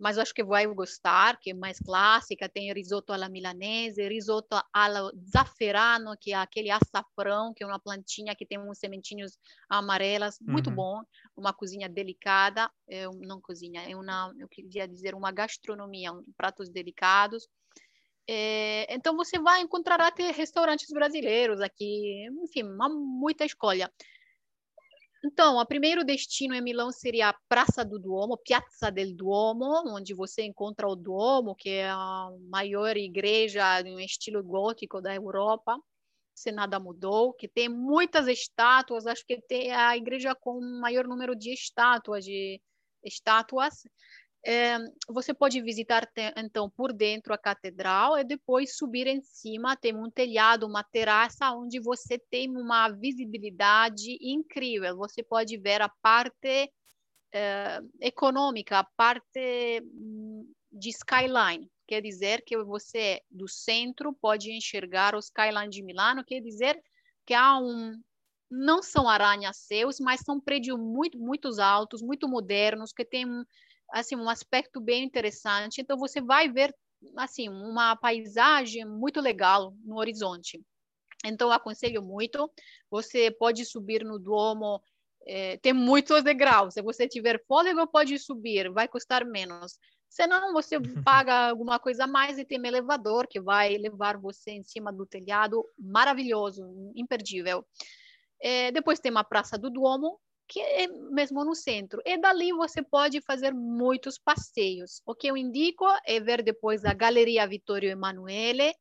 mas acho que vai gostar, que é mais clássica, tem risoto alla milanese, risoto allo zafferano, que é aquele açafrão, que é uma plantinha que tem uns sementinhos amarelas, muito uhum. bom, uma cozinha delicada, é, não cozinha, é uma, eu queria dizer, uma gastronomia, um, pratos delicados. É, então você vai encontrar até restaurantes brasileiros aqui, enfim, uma, muita escolha. Então, o primeiro destino em Milão seria a Praça do Duomo, Piazza del Duomo, onde você encontra o Duomo, que é a maior igreja em estilo gótico da Europa, se nada mudou, que tem muitas estátuas, acho que tem a igreja com o maior número de estátuas, de estátuas é, você pode visitar, então, por dentro a catedral e depois subir em cima. Tem um telhado, uma terraça, onde você tem uma visibilidade incrível. Você pode ver a parte é, econômica, a parte hum, de skyline. Quer dizer que você, do centro, pode enxergar o skyline de Milano. Quer dizer que há um, não são aranha-céus, mas são prédios muito, muito altos, muito modernos, que têm assim um aspecto bem interessante. Então você vai ver assim uma paisagem muito legal no horizonte. Então aconselho muito. Você pode subir no Duomo, é, tem muitos degraus. Se você tiver fôlego, pode subir, vai custar menos. Senão, você paga alguma coisa a mais e tem um elevador que vai levar você em cima do telhado. Maravilhoso, imperdível. É, depois tem uma praça do Duomo, que é mesmo no centro. E dali você pode fazer muitos passeios. O que eu indico é ver depois a Galeria Vittorio Emanuele,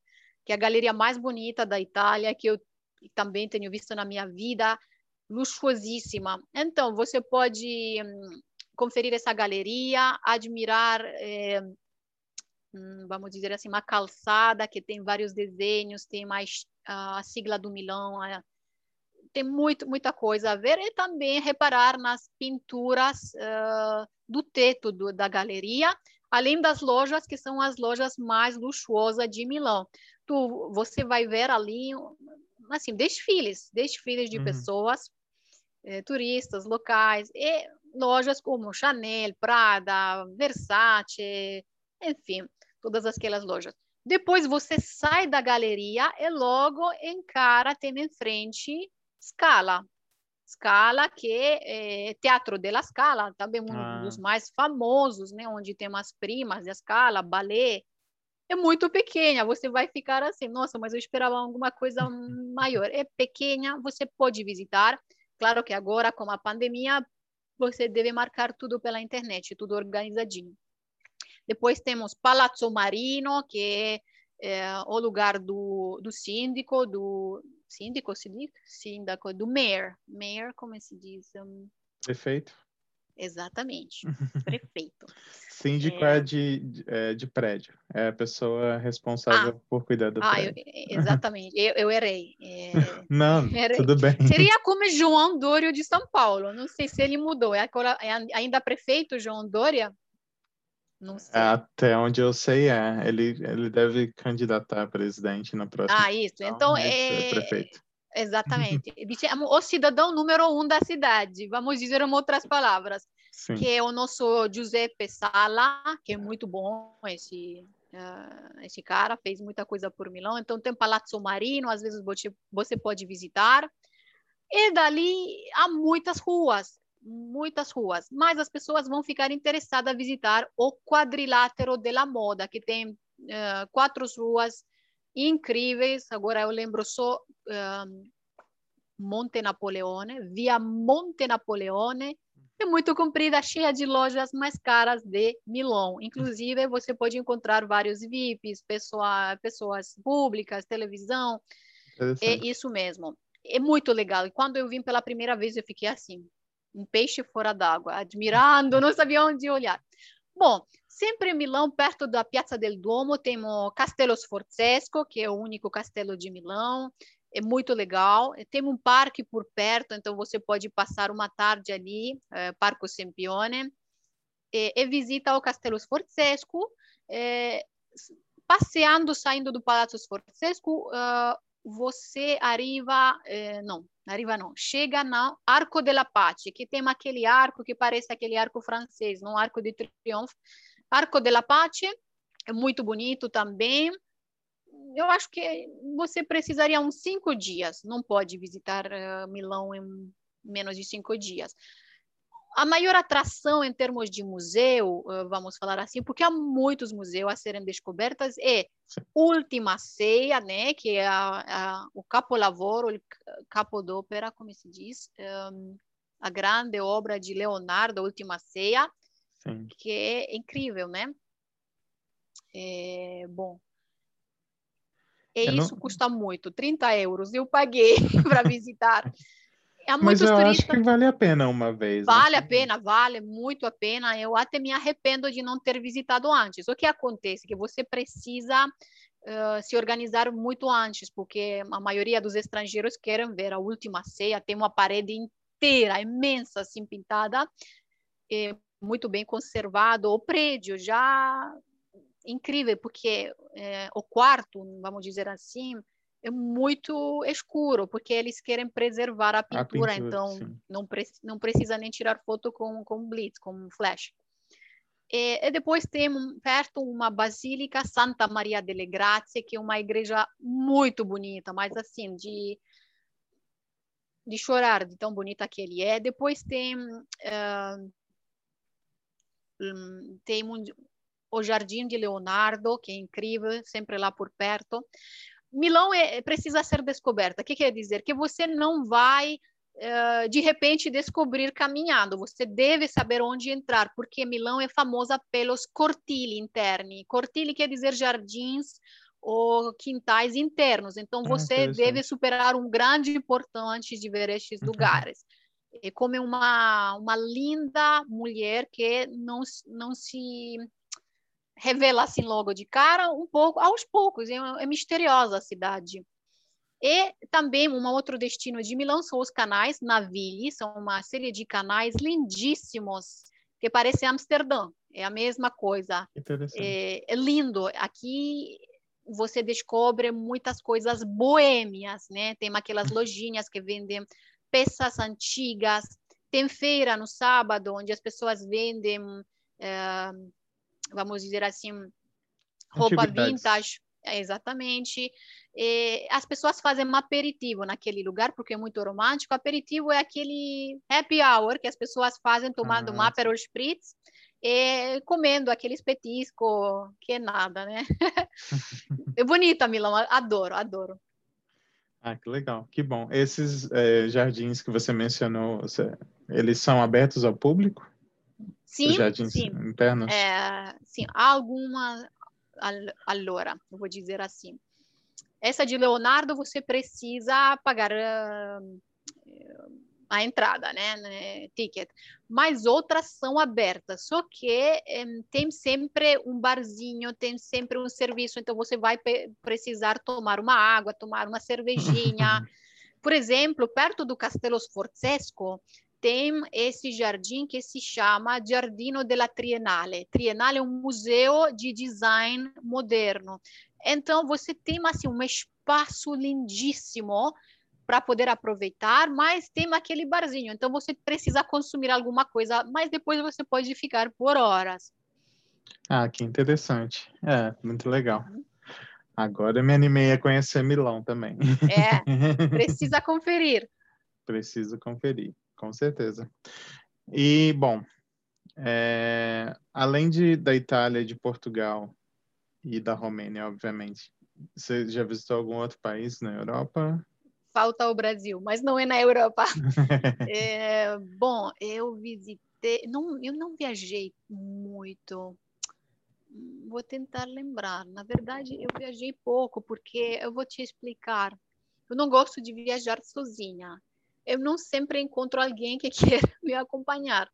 que é a galeria mais bonita da Itália, que eu também tenho visto na minha vida, luxuosíssima. Então, você pode hum, conferir essa galeria, admirar, é, hum, vamos dizer assim, uma calçada que tem vários desenhos, tem mais a sigla do Milão, a tem muito, muita coisa a ver e também reparar nas pinturas uh, do teto do, da galeria, além das lojas que são as lojas mais luxuosas de Milão. Tu, você vai ver ali, assim, desfiles, desfiles de uhum. pessoas, eh, turistas locais, e lojas como Chanel, Prada, Versace, enfim, todas aquelas lojas. Depois você sai da galeria e logo encara, tem em frente Scala. Scala, que é Teatro della Scala, também um ah. dos mais famosos, né? Onde tem umas primas de Scala, balé. É muito pequena, você vai ficar assim, nossa, mas eu esperava alguma coisa maior. É pequena, você pode visitar. Claro que agora, com a pandemia, você deve marcar tudo pela internet, tudo organizadinho. Depois temos Palazzo Marino, que é, é o lugar do, do síndico, do, síndico, síndico, do mayor. Mayor, como se diz? Um... Prefeito. Exatamente, prefeito. Síndico é, é de, de, é, de, prédio, é a pessoa responsável ah, por cuidar do ah, prédio. Eu, exatamente, eu, eu errei. É, não, errei. tudo bem. Seria como João Dório de São Paulo, não sei se ele mudou, é, é ainda prefeito João Dória? Não sei. Até onde eu sei é. Ele, ele deve candidatar a presidente na próxima. Ah, isso. Então, é... prefeito. Exatamente. o cidadão número um da cidade, vamos dizer em outras palavras. Sim. Que é o nosso Giuseppe Sala, que é muito bom esse, uh, esse cara, fez muita coisa por Milão. Então, tem Palazzo Marino, às vezes você, você pode visitar. E dali há muitas ruas muitas ruas, mas as pessoas vão ficar interessadas a visitar o quadrilátero da moda, que tem uh, quatro ruas incríveis. Agora eu lembro só uh, Monte Napoleone, via Monte Napoleone, é muito comprida, cheia de lojas mais caras de Milão. Inclusive, você pode encontrar vários VIPs, pessoa, pessoas públicas, televisão. É isso mesmo. É muito legal. E quando eu vim pela primeira vez, eu fiquei assim, um peixe fora d'água, admirando, não sabia onde olhar. Bom, sempre em Milão, perto da Piazza del Duomo, temos Castello Sforzesco, que é o único castelo de Milão, é muito legal. Tem um parque por perto, então você pode passar uma tarde ali, é, Parco Sempione, e, e visita o Castello Sforzesco, é, passeando, saindo do Palazzo Sforzesco, uh, você arriva, eh, não, arriva não, chega no Arco della Pace, que tem aquele arco que parece aquele arco francês, no Arco de Triomphe, Arco della Pace é muito bonito também. Eu acho que você precisaria uns cinco dias. Não pode visitar uh, Milão em menos de cinco dias a maior atração em termos de museu, vamos falar assim, porque há muitos museus a serem descobertos, é. Última Ceia, né, que é a, a, o capolavoro, o capodópera, como se diz, um, a grande obra de Leonardo, Última Ceia, Sim. que é incrível, né? É, bom, e eu isso não... custa muito, 30 euros eu paguei para visitar. Há Mas eu turistas... acho que vale a pena uma vez. Vale assim. a pena, vale muito a pena. Eu até me arrependo de não ter visitado antes. O que acontece? Que você precisa uh, se organizar muito antes, porque a maioria dos estrangeiros querem ver a última ceia. Tem uma parede inteira, imensa, assim, pintada, é, muito bem conservado. O prédio já incrível, porque é, o quarto, vamos dizer assim, é muito escuro, porque eles querem preservar a pintura, a pintura então não, pre não precisa nem tirar foto com, com blitz, com flash. E, e, depois tem perto uma basílica Santa Maria delle Grazie, que é uma igreja muito bonita, mas assim, de, de chorar, de tão bonita que ele é. Depois tem, uh, tem um, o Jardim de Leonardo, que é incrível, sempre lá por perto. Milão é, precisa ser descoberta. O que quer dizer? Que você não vai, uh, de repente, descobrir caminhando. Você deve saber onde entrar, porque Milão é famosa pelos cortili interni. Cortili quer dizer jardins ou quintais internos. Então, ah, você ah, deve superar um grande portão antes de ver estes uhum. lugares. É como uma, uma linda mulher que não, não se revela assim logo de cara, um pouco, aos poucos, é, é misteriosa a cidade. E também um outro destino de Milão são os canais Navili, são uma série de canais lindíssimos que parecem Amsterdã. É a mesma coisa. É, é, lindo. Aqui você descobre muitas coisas boêmias, né? Tem aquelas lojinhas que vendem peças antigas. Tem feira no sábado onde as pessoas vendem é, vamos dizer assim, roupa vintage. É, exatamente. E as pessoas fazem um aperitivo naquele lugar, porque é muito romântico. Aperitivo é aquele happy hour que as pessoas fazem tomando ah, um Aperol Spritz e comendo aquele petisco, que é nada, né? é bonita, Milão, adoro, adoro. Ah, que legal, que bom. Esses é, jardins que você mencionou, eles são abertos ao público? Sim, jardins sim. internos? É, sim, há alguma. Allora, vou dizer assim. Essa de Leonardo você precisa pagar uh, a entrada, né, né, ticket. Mas outras são abertas, só que um, tem sempre um barzinho, tem sempre um serviço, então você vai precisar tomar uma água, tomar uma cervejinha. Por exemplo, perto do Castelo Sforzesco, tem esse jardim que se chama Giardino della Triennale. Triennale é um museu de design moderno. Então, você tem assim, um espaço lindíssimo para poder aproveitar, mas tem aquele barzinho. Então, você precisa consumir alguma coisa, mas depois você pode ficar por horas. Ah, que interessante. É, muito legal. Uhum. Agora eu me animei a conhecer Milão também. É, precisa conferir. Preciso conferir com certeza. E, bom, é, além de, da Itália, de Portugal e da Romênia, obviamente, você já visitou algum outro país na Europa? Falta o Brasil, mas não é na Europa. é, bom, eu visitei, não, eu não viajei muito. Vou tentar lembrar. Na verdade, eu viajei pouco, porque eu vou te explicar. Eu não gosto de viajar sozinha eu não sempre encontro alguém que queira me acompanhar.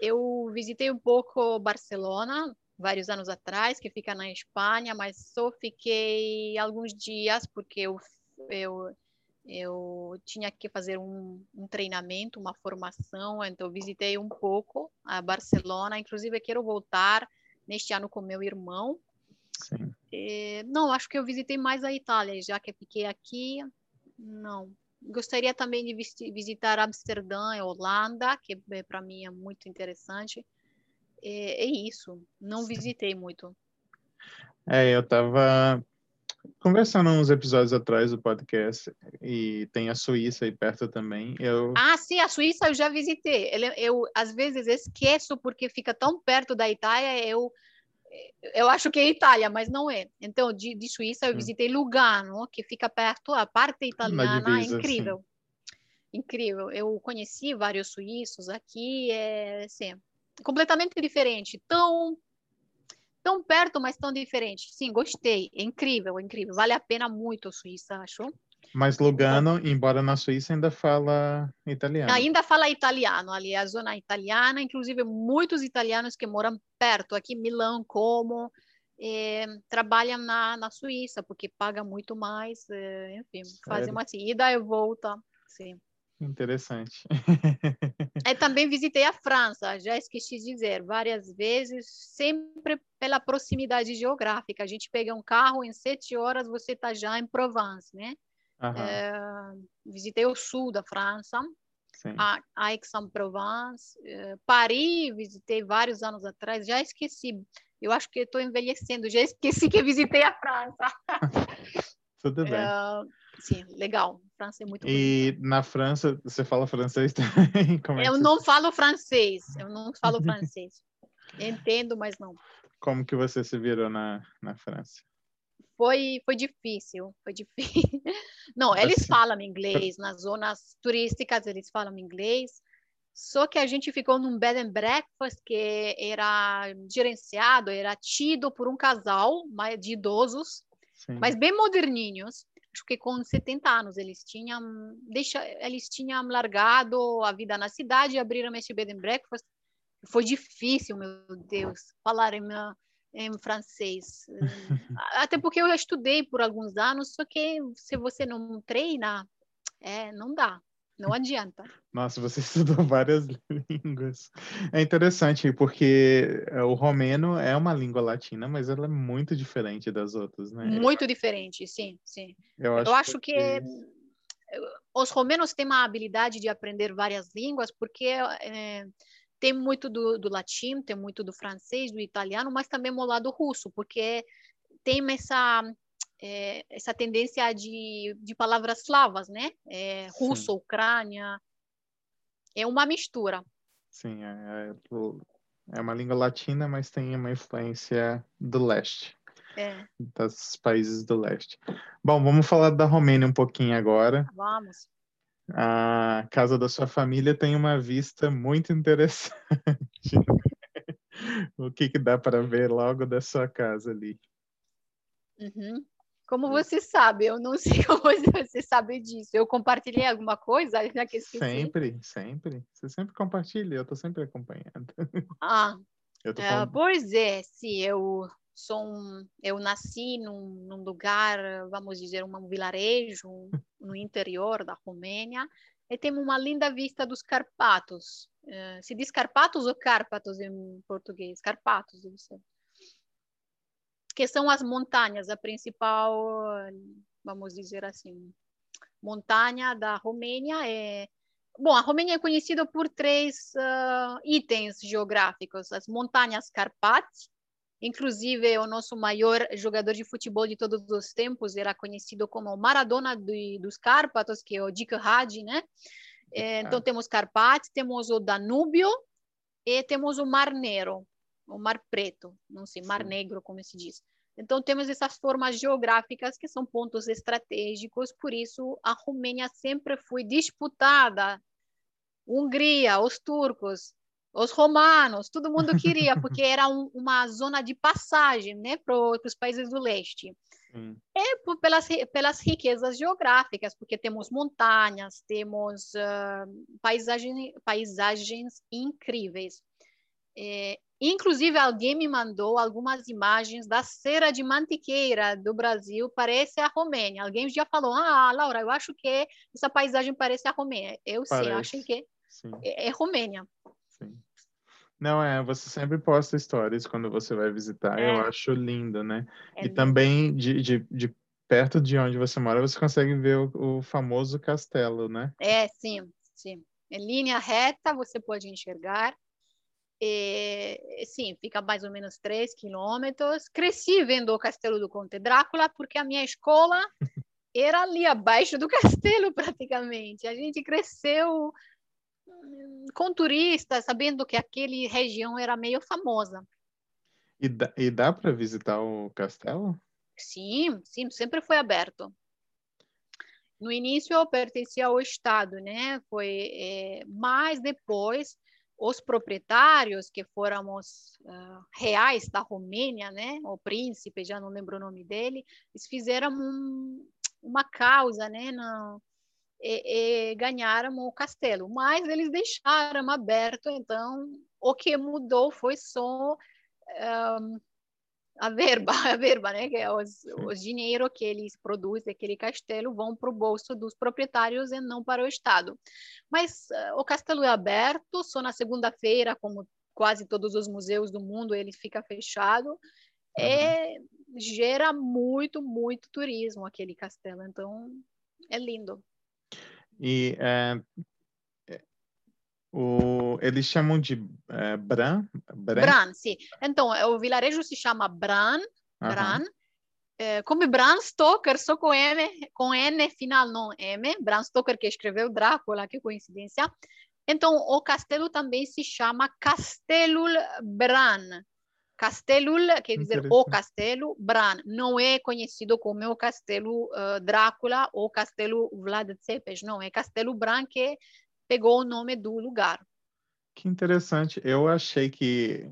Eu visitei um pouco Barcelona vários anos atrás, que fica na Espanha, mas só fiquei alguns dias porque eu eu, eu tinha que fazer um, um treinamento, uma formação, então visitei um pouco a Barcelona. Inclusive quero voltar neste ano com meu irmão. É, não, acho que eu visitei mais a Itália, já que fiquei aqui. Não, Gostaria também de visitar Amsterdã e Holanda, que para mim é muito interessante. é, é isso. Não visitei muito. É, eu estava conversando uns episódios atrás do podcast e tem a Suíça aí perto também. Eu... Ah, sim, a Suíça eu já visitei. Eu, eu às vezes esqueço porque fica tão perto da Itália, eu eu acho que é Itália, mas não é. Então, de, de Suíça eu visitei Lugano, que fica perto, a parte italiana divisa, incrível. Sim. Incrível. Eu conheci vários suíços aqui, é assim, completamente diferente. Tão tão perto, mas tão diferente. Sim, gostei. É incrível, é incrível. Vale a pena muito a Suíça, acho. Mas Lugano, embora na Suíça, ainda fala italiano. Ainda fala italiano, ali é a zona italiana, inclusive muitos italianos que moram perto, aqui Milão, como, é, trabalham na, na Suíça, porque paga muito mais, é, enfim, fazem uma ida e volta, sim. Interessante. Eu também visitei a França, já esqueci de dizer, várias vezes, sempre pela proximidade geográfica. A gente pega um carro, em sete horas você está já em Provence, né? É, visitei o sul da França, a Aix-en-Provence, é, Paris, visitei vários anos atrás, já esqueci. Eu acho que estou envelhecendo, já esqueci que visitei a França. Tudo bem. É, sim, legal. França é muito E bonita. na França, você fala francês também? Como é eu não falo francês, eu não falo francês. Entendo, mas não. Como que você se virou na, na França? Foi, foi difícil, foi difícil. Não, eles assim. falam inglês, nas zonas turísticas eles falam inglês, só que a gente ficou num bed and breakfast que era gerenciado, era tido por um casal de idosos, Sim. mas bem moderninhos. Acho que com 70 anos eles tinham, deixa, eles tinham largado a vida na cidade e abriram esse bed and breakfast. Foi difícil, meu Deus, falarem em francês. Até porque eu estudei por alguns anos, só que se você não treina, é, não dá. Não adianta. Nossa, você estudou várias línguas. É interessante, porque é, o romeno é uma língua latina, mas ela é muito diferente das outras, né? Muito diferente, sim, sim. Eu acho, Eu acho que... que os romenos têm uma habilidade de aprender várias línguas, porque é, tem muito do, do latim, tem muito do francês, do italiano, mas também o lado russo, porque tem essa é, essa tendência de, de palavras slavas, né? É, russo, Sim. Ucrânia, é uma mistura. Sim, é, é, é uma língua latina, mas tem uma influência do leste. É. Dos países do leste. Bom, vamos falar da Romênia um pouquinho agora. Vamos a casa da sua família tem uma vista muito interessante. o que, que dá para ver logo da sua casa ali? Uhum. Como você sabe? Eu não sei como você sabe disso. Eu compartilhei alguma coisa? Que sempre, sempre. Você sempre compartilha, eu estou sempre acompanhando. Ah, é, pois é, sim, eu sou um, eu nasci num, num, lugar, vamos dizer, um vilarejo no interior da Romênia e temos uma linda vista dos Carpatos. Uh, se diz Carpatos ou Cárpatos em português? Carpatos, deve ser. Que são as montanhas, a principal, vamos dizer assim, montanha da Romênia é Bom, a Romênia é conhecida por três uh, itens geográficos: as montanhas Carpates, Inclusive, o nosso maior jogador de futebol de todos os tempos era conhecido como Maradona de, dos Cárpatos, que é o Dick Hadji, né? É, então, temos Carpates, temos o Danúbio e temos o Mar Negro, o Mar Preto, não sei, Mar Negro, como se diz. Então, temos essas formas geográficas que são pontos estratégicos, por isso a Romênia sempre foi disputada. Hungria, os turcos, os romanos, todo mundo queria, porque era um, uma zona de passagem né, para os países do leste. Hum. É por, pelas, pelas riquezas geográficas, porque temos montanhas, temos uh, paisagem, paisagens incríveis. É, inclusive, alguém me mandou algumas imagens da cera de mantiqueira do Brasil, parece a Romênia. Alguém já falou, ah, Laura, eu acho que essa paisagem parece a Romênia. Eu parece. sim, acho que é, é Romênia. Não, é, você sempre posta histórias quando você vai visitar, é. eu acho lindo, né? É e lindo. também de, de, de, perto de onde você mora, você consegue ver o, o, famoso castelo, né? É, sim, sim. Em linha reta você pode enxergar. E sim, fica mais ou menos 3 quilômetros. Cresci vendo o Castelo do Conde Drácula, porque a minha escola era ali abaixo do castelo, praticamente. A gente cresceu com turistas, sabendo que aquela região era meio famosa. E dá, e dá para visitar o castelo? Sim, sim, sempre foi aberto. No início pertencia ao Estado, né? Foi é, mais depois os proprietários que foram os uh, reais da Romênia, né? O príncipe, já não lembro o nome dele, eles fizeram um, uma causa, né? No, e, e ganharam o castelo, mas eles deixaram aberto, então o que mudou foi só um, a verba, a verba, né? Que é os, os dinheiro que eles produzem aquele castelo vão para o bolso dos proprietários e não para o Estado. Mas uh, o castelo é aberto, só na segunda-feira, como quase todos os museus do mundo, ele fica fechado. Uhum. É, gera muito, muito turismo aquele castelo. Então, é lindo. E é, o, eles chamam de é, Bran? Bran? Bran, sim. Então, o vilarejo se chama Bran. Bran. É, como Bram Stoker, só com M, com N final, não M. Bram Stoker que escreveu Drácula, que coincidência. Então, o castelo também se chama Castelul Bran. Castelul quer dizer o castelo, Bran não é conhecido como o castelo uh, Drácula ou castelo Vlad Tzepes, não, é castelo Bran que pegou o nome do lugar. Que interessante. Eu achei que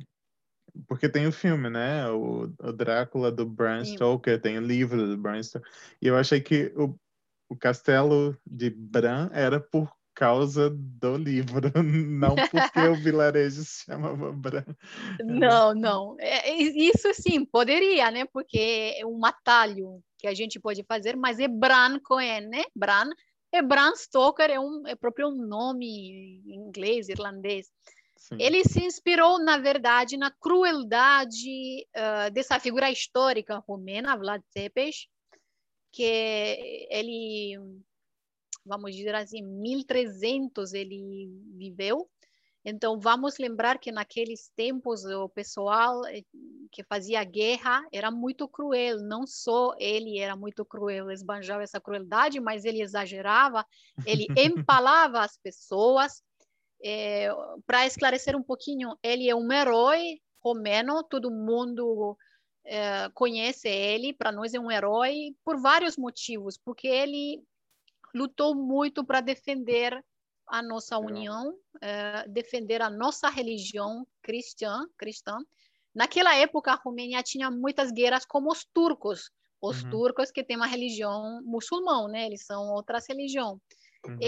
porque tem o filme, né? O, o Drácula do Bram Stoker, tem o livro do Bram Stoker. E eu achei que o, o castelo de Bran era por causa do livro, não porque o vilarejo se chamava Bran. Não, não. É, é, isso sim, poderia, né? Porque é um atalho que a gente pode fazer, mas é Bran com N, né? Bran é Bram Stoker, é, um, é próprio um nome em inglês, irlandês. Sim. Ele se inspirou, na verdade, na crueldade uh, dessa figura histórica romena, Vlad Tepes, que ele, vamos dizer assim, 1300 ele viveu, então, vamos lembrar que naqueles tempos o pessoal eh, que fazia guerra era muito cruel, não só ele era muito cruel, esbanjava essa crueldade, mas ele exagerava, ele empalava as pessoas. É, eh, Para esclarecer um pouquinho, ele é um herói romeno, todo mundo é, conhece ele, para nós é um herói por vários motivos, porque ele lutou muito para defender a nossa união, é, defender a nossa religião cristã, cristã. Naquela época, a Romênia tinha muitas guerras como os turcos, os uhum. turcos que têm uma religião muçulmana, né? Eles são outras religiões. Uhum.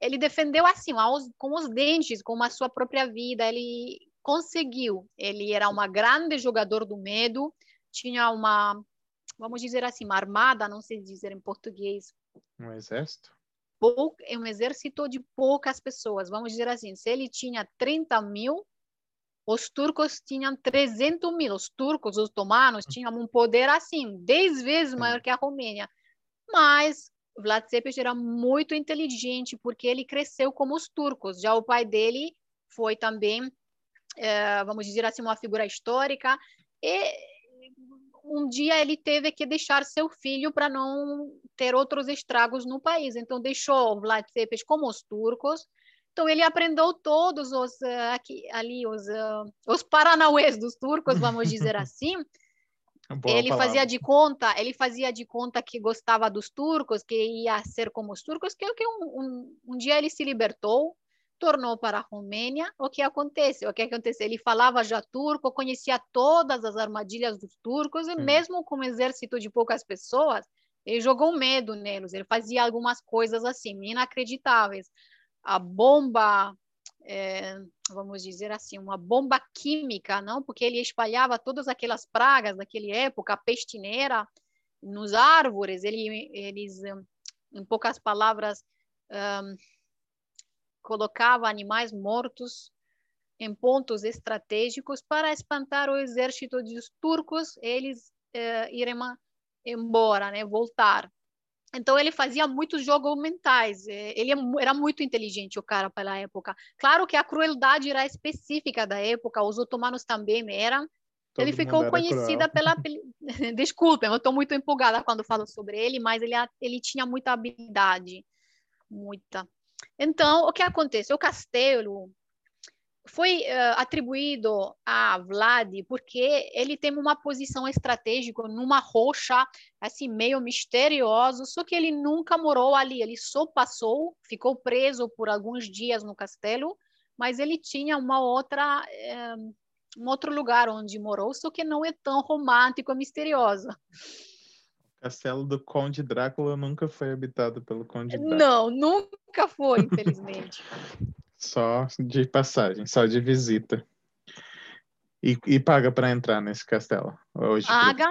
ele defendeu assim, aos, com os dentes, com a sua própria vida. Ele conseguiu. Ele era um grande jogador do medo. Tinha uma, vamos dizer assim, uma armada, não sei dizer em português. Um exército? pouco, é um exército de poucas pessoas, vamos dizer assim, se ele tinha 30 mil, os turcos tinham 300 mil, os turcos, os otomanos tinham um poder assim, 10 vezes maior que a Romênia, mas Vlad Tepes era muito inteligente, porque ele cresceu como os turcos, já o pai dele foi também, é, vamos dizer assim, uma figura histórica, e um dia ele teve que deixar seu filho para não ter outros estragos no país. Então, deixou Vlad Tepes como os turcos. Então, ele aprendeu todos os, uh, aqui, ali, os, uh, os paranauês dos turcos, vamos dizer assim. Boa ele palavra. fazia de conta, ele fazia de conta que gostava dos turcos, que ia ser como os turcos, que, que um, um, um dia ele se libertou, tornou para a Romênia, o que acontece? O que acontece? Ele falava já turco, conhecia todas as armadilhas dos turcos, e Sim. mesmo com um exército de poucas pessoas, ele jogou medo neles, ele fazia algumas coisas assim, inacreditáveis. A bomba, é, vamos dizer assim, uma bomba química, não? Porque ele espalhava todas aquelas pragas daquela época, a pestineira, nos árvores, ele, eles, em poucas palavras, um, colocava animais mortos em pontos estratégicos para espantar o exército dos turcos, eles eh, irem embora, né, voltar. Então ele fazia muitos jogos mentais. É, ele é era muito inteligente o cara pela época. Claro que a crueldade era específica da época. Os otomanos também eram. Todo ele ficou conhecida pela. Desculpem, eu estou muito empolgada quando falo sobre ele, mas ele, ele tinha muita habilidade, muita. Então, o que acontece? O castelo foi uh, atribuído a Vlad porque ele tem uma posição estratégica numa rocha assim meio misteriosa, só que ele nunca morou ali, ele só passou, ficou preso por alguns dias no castelo, mas ele tinha uma outra eh, um outro lugar onde morou, só que não é tão romântico e misterioso. Castelo do Conde Drácula nunca foi habitado pelo Conde Drácula. Não, nunca foi, infelizmente. Só de passagem, só de visita. E, e paga para entrar nesse castelo? Hoje, paga.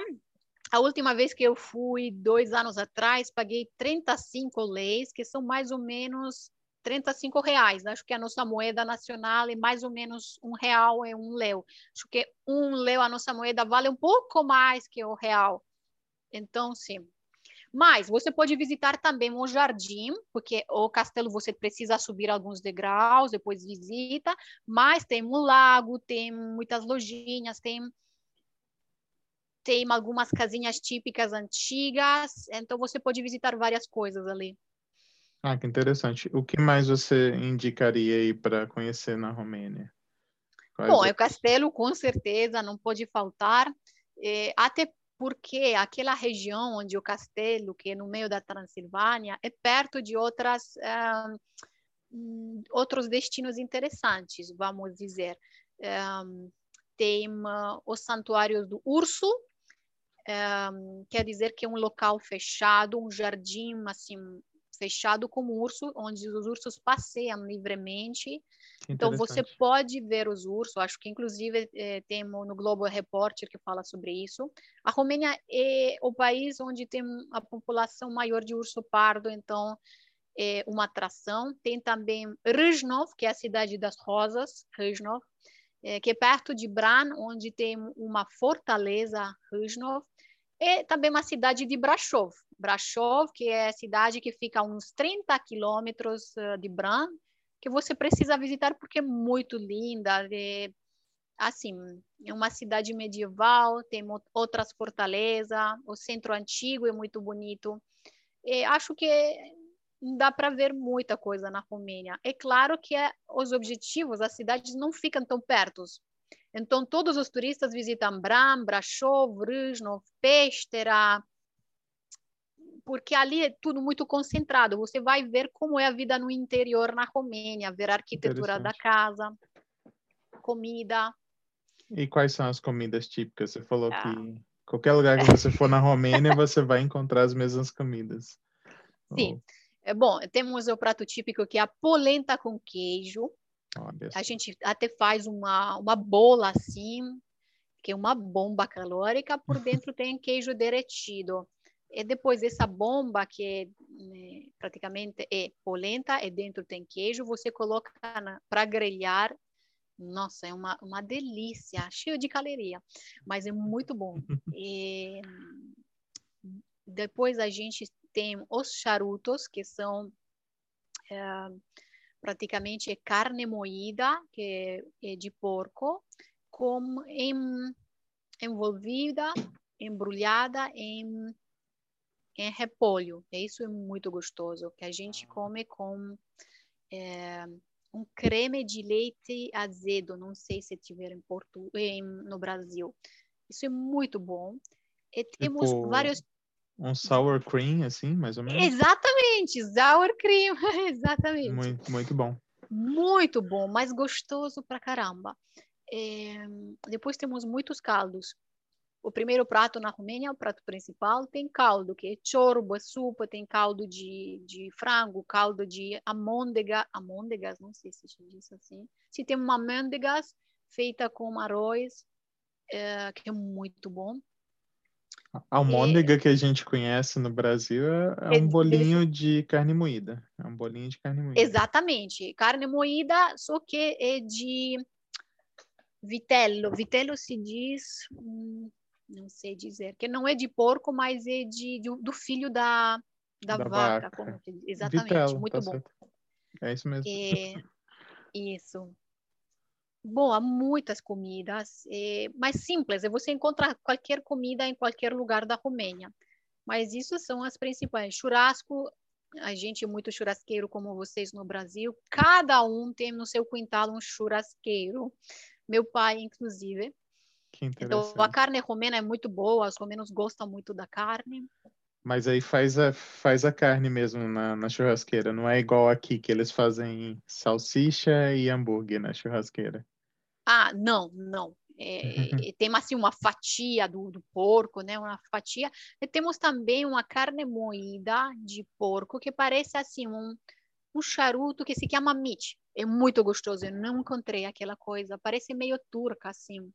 A última vez que eu fui, dois anos atrás, paguei 35 leis, que são mais ou menos 35 reais. Acho que a nossa moeda nacional é mais ou menos um real é um leu. Acho que um leu, a nossa moeda, vale um pouco mais que o real. Então, sim. Mas você pode visitar também o jardim, porque o castelo você precisa subir alguns degraus, depois visita, mas tem um lago, tem muitas lojinhas, tem tem algumas casinhas típicas antigas, então você pode visitar várias coisas ali. Ah, que interessante. O que mais você indicaria aí para conhecer na Romênia? Quais Bom, é o castelo, com certeza, não pode faltar. É, até porque aquela região onde o castelo, que é no meio da Transilvânia, é perto de outras, um, outros destinos interessantes, vamos dizer. Um, tem uh, os santuários do urso, um, quer dizer que é um local fechado, um jardim assim fechado com urso, onde os ursos passeiam livremente. Então você pode ver os ursos, acho que inclusive é, tem no Globo Repórter que fala sobre isso. A Romênia é o país onde tem a população maior de urso pardo, então é uma atração. Tem também Rizhnov, que é a cidade das rosas, Rizhnov, é, que é perto de Bran, onde tem uma fortaleza, Rizhnov, e também uma cidade de Brashov. Brashov, que é a cidade que fica a uns 30 quilômetros uh, de Bran, que você precisa visitar porque é muito linda. É, assim, é uma cidade medieval, tem outras fortalezas, o centro antigo é muito bonito. E acho que dá para ver muita coisa na Romênia. É claro que é, os objetivos, as cidades não ficam tão perto. Então, todos os turistas visitam Bram, Brasov, Râznov, Pestera, porque ali é tudo muito concentrado. Você vai ver como é a vida no interior na Romênia, ver a arquitetura da casa, comida. E quais são as comidas típicas? Você falou ah. que qualquer lugar que você for na Romênia, você vai encontrar as mesmas comidas. Sim. É bom, temos o prato típico que é a polenta com queijo. A gente até faz uma, uma bola assim, que é uma bomba calórica, por dentro tem queijo derretido. E depois essa bomba, que é, né, praticamente é polenta, e dentro tem queijo, você coloca para grelhar. Nossa, é uma, uma delícia, cheio de caloria, mas é muito bom. E depois a gente tem os charutos, que são é, praticamente é carne moída, que é de porco, com em, envolvida, embrulhada em, em repolho. Isso é muito gostoso, que a gente come com é, um creme de leite azedo, não sei se tiver em Porto, em, no Brasil. Isso é muito bom. E temos tipo... vários um sour cream, assim, mais ou menos? Exatamente, sour cream, exatamente. Muito, muito bom. Muito bom, mas gostoso pra caramba. É... Depois temos muitos caldos. O primeiro prato na Romênia, o prato principal, tem caldo, que é chorba, sopa, tem caldo de, de frango, caldo de amôndega, amôndegas, não sei se diz assim. Se tem uma amôndegas feita com arroz, é, que é muito bom. A almôndega é, que a gente conhece no Brasil é, é um bolinho de carne moída. É um bolinho de carne moída. Exatamente. Carne moída, só que é de vitello. Vitello se diz, hum, não sei dizer, que não é de porco, mas é de, de do filho da, da, Da vaca, vaca. exatamente, muito tá bom. certo. É isso mesmo. É, isso. Bom, há muitas comidas, é, mais simples. e Você encontra qualquer comida em qualquer lugar da Romênia. Mas isso são as principais. Churrasco, a gente é muito churrasqueiro como vocês no Brasil. Cada um tem no seu quintal um churrasqueiro. Meu pai, inclusive. Que Então, a carne romena é muito boa. Os romenos gostam muito da carne. Mas aí faz a, faz a carne mesmo na, na churrasqueira. Não é igual aqui, que eles fazem salsicha e hambúrguer na churrasqueira. Ah, não, não. É, temos assim uma fatia do, do porco, né? Uma fatia. E temos também uma carne moída de porco que parece assim um, um charuto que se chama meat. É muito gostoso. Eu não encontrei aquela coisa. Parece meio turca assim.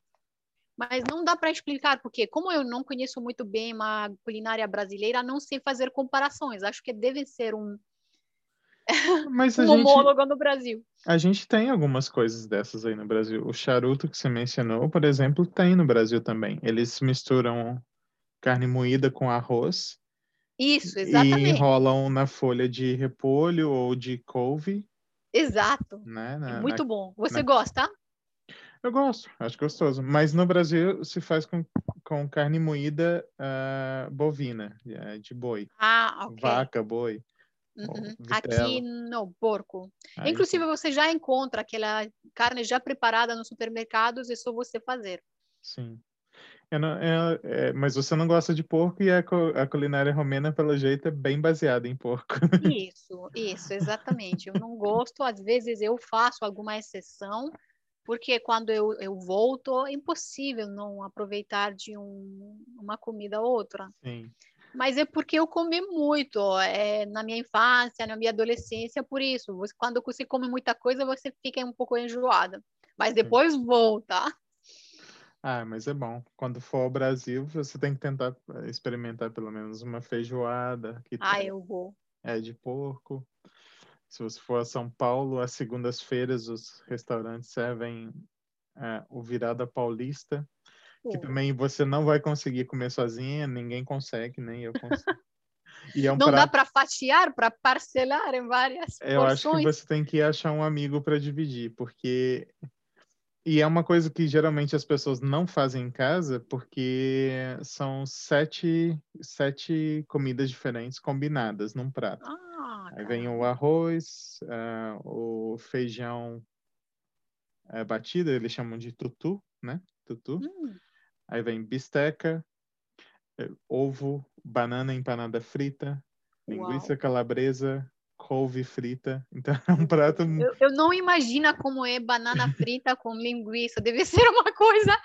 Mas não dá para explicar porque, como eu não conheço muito bem a culinária brasileira, não sei fazer comparações. Acho que deve ser um, Mas um homólogo no Brasil. a gente tem algumas coisas dessas aí no Brasil. O charuto que você mencionou, por exemplo, tem no Brasil também. Eles misturam carne moída com arroz Isso, e exatamente. enrolam na folha de repolho ou de couve, Exato. né? É na- muito na- bom. Você na- gosta? Eu gosto, acho gostoso. Mas no Brasil se faz com, com carne moída ah, bovina, eh, de boi. Ah. Vaca, boi. Uhum. Aqui no porco. Aí, Inclusive, você já encontra aquela carne já preparada nos supermercados, é só você fazer. Sim. Não- é- é, mas você não gosta de porco e a, a culinária romena, pelo jeito, é bem baseada em porco. Isso, isso, exatamente. Eu não gosto, às vezes eu faço alguma exceção, porque quando eu, eu volto, é impossível não aproveitar de um, uma comida ou outra. Sim. Mas é porque eu comi muito é, na minha infância, na minha adolescência, por isso. Você- quando você come muita coisa, você fica um pouco enjoada. Mas depois volta. Ah, mas é bom. Quando for ao Brasil, você tem que tentar eh, experimentar pelo menos uma feijoada, que Ah, tem- eu vou. é de porco. Se você for a São Paulo, às segundas-feiras, os restaurantes servem eh, o virada paulista, que também você não vai conseguir comer sozinha, ninguém consegue, nem eu consigo. E é um Não dá prato, para fatiar, para parcelar em várias eu acho que porções. você tem que achar um amigo para dividir, porque e é uma coisa que geralmente as pessoas não fazem em casa, porque são sete, sete comidas diferentes combinadas num prato. Ah, Aí vem o arroz, ah, o feijão eh, batido, eles chamam de tutu, né? Tutu. Hum, Aí vem bisteca, eh, ovo, banana empanada frita, linguiça uau. calabresa, couve frita. Então é um prato. Eu, eu não imagino como é banana frita com linguiça. Deve ser uma coisa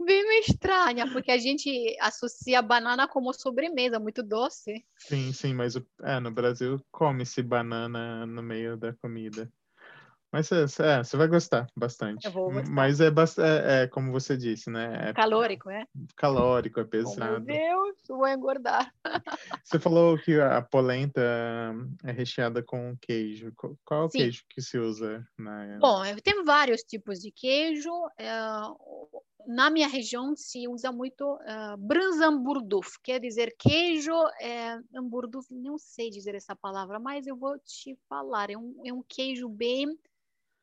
bem estranha, porque a gente associa a banana como sobremesa, muito doce. Sim, sim, mas é, no Brasil come-se banana no meio da comida. Mas é, é, você vai gostar bastante. Eu vou gostar. Mas é, é, é como você disse, né? É Calórico, é? calórico, é Oh, meu pesado. Deus, vou engordar. Você falou que a polenta é recheada com queijo. Qual é o Sim. queijo que se usa na... Bom, tem vários tipos de queijo. Na minha região se usa muito uh, Branzamburduf, quer dizer queijo, é, Amburduf, não sei dizer essa palavra, mas eu vou te falar. É um, é um queijo bem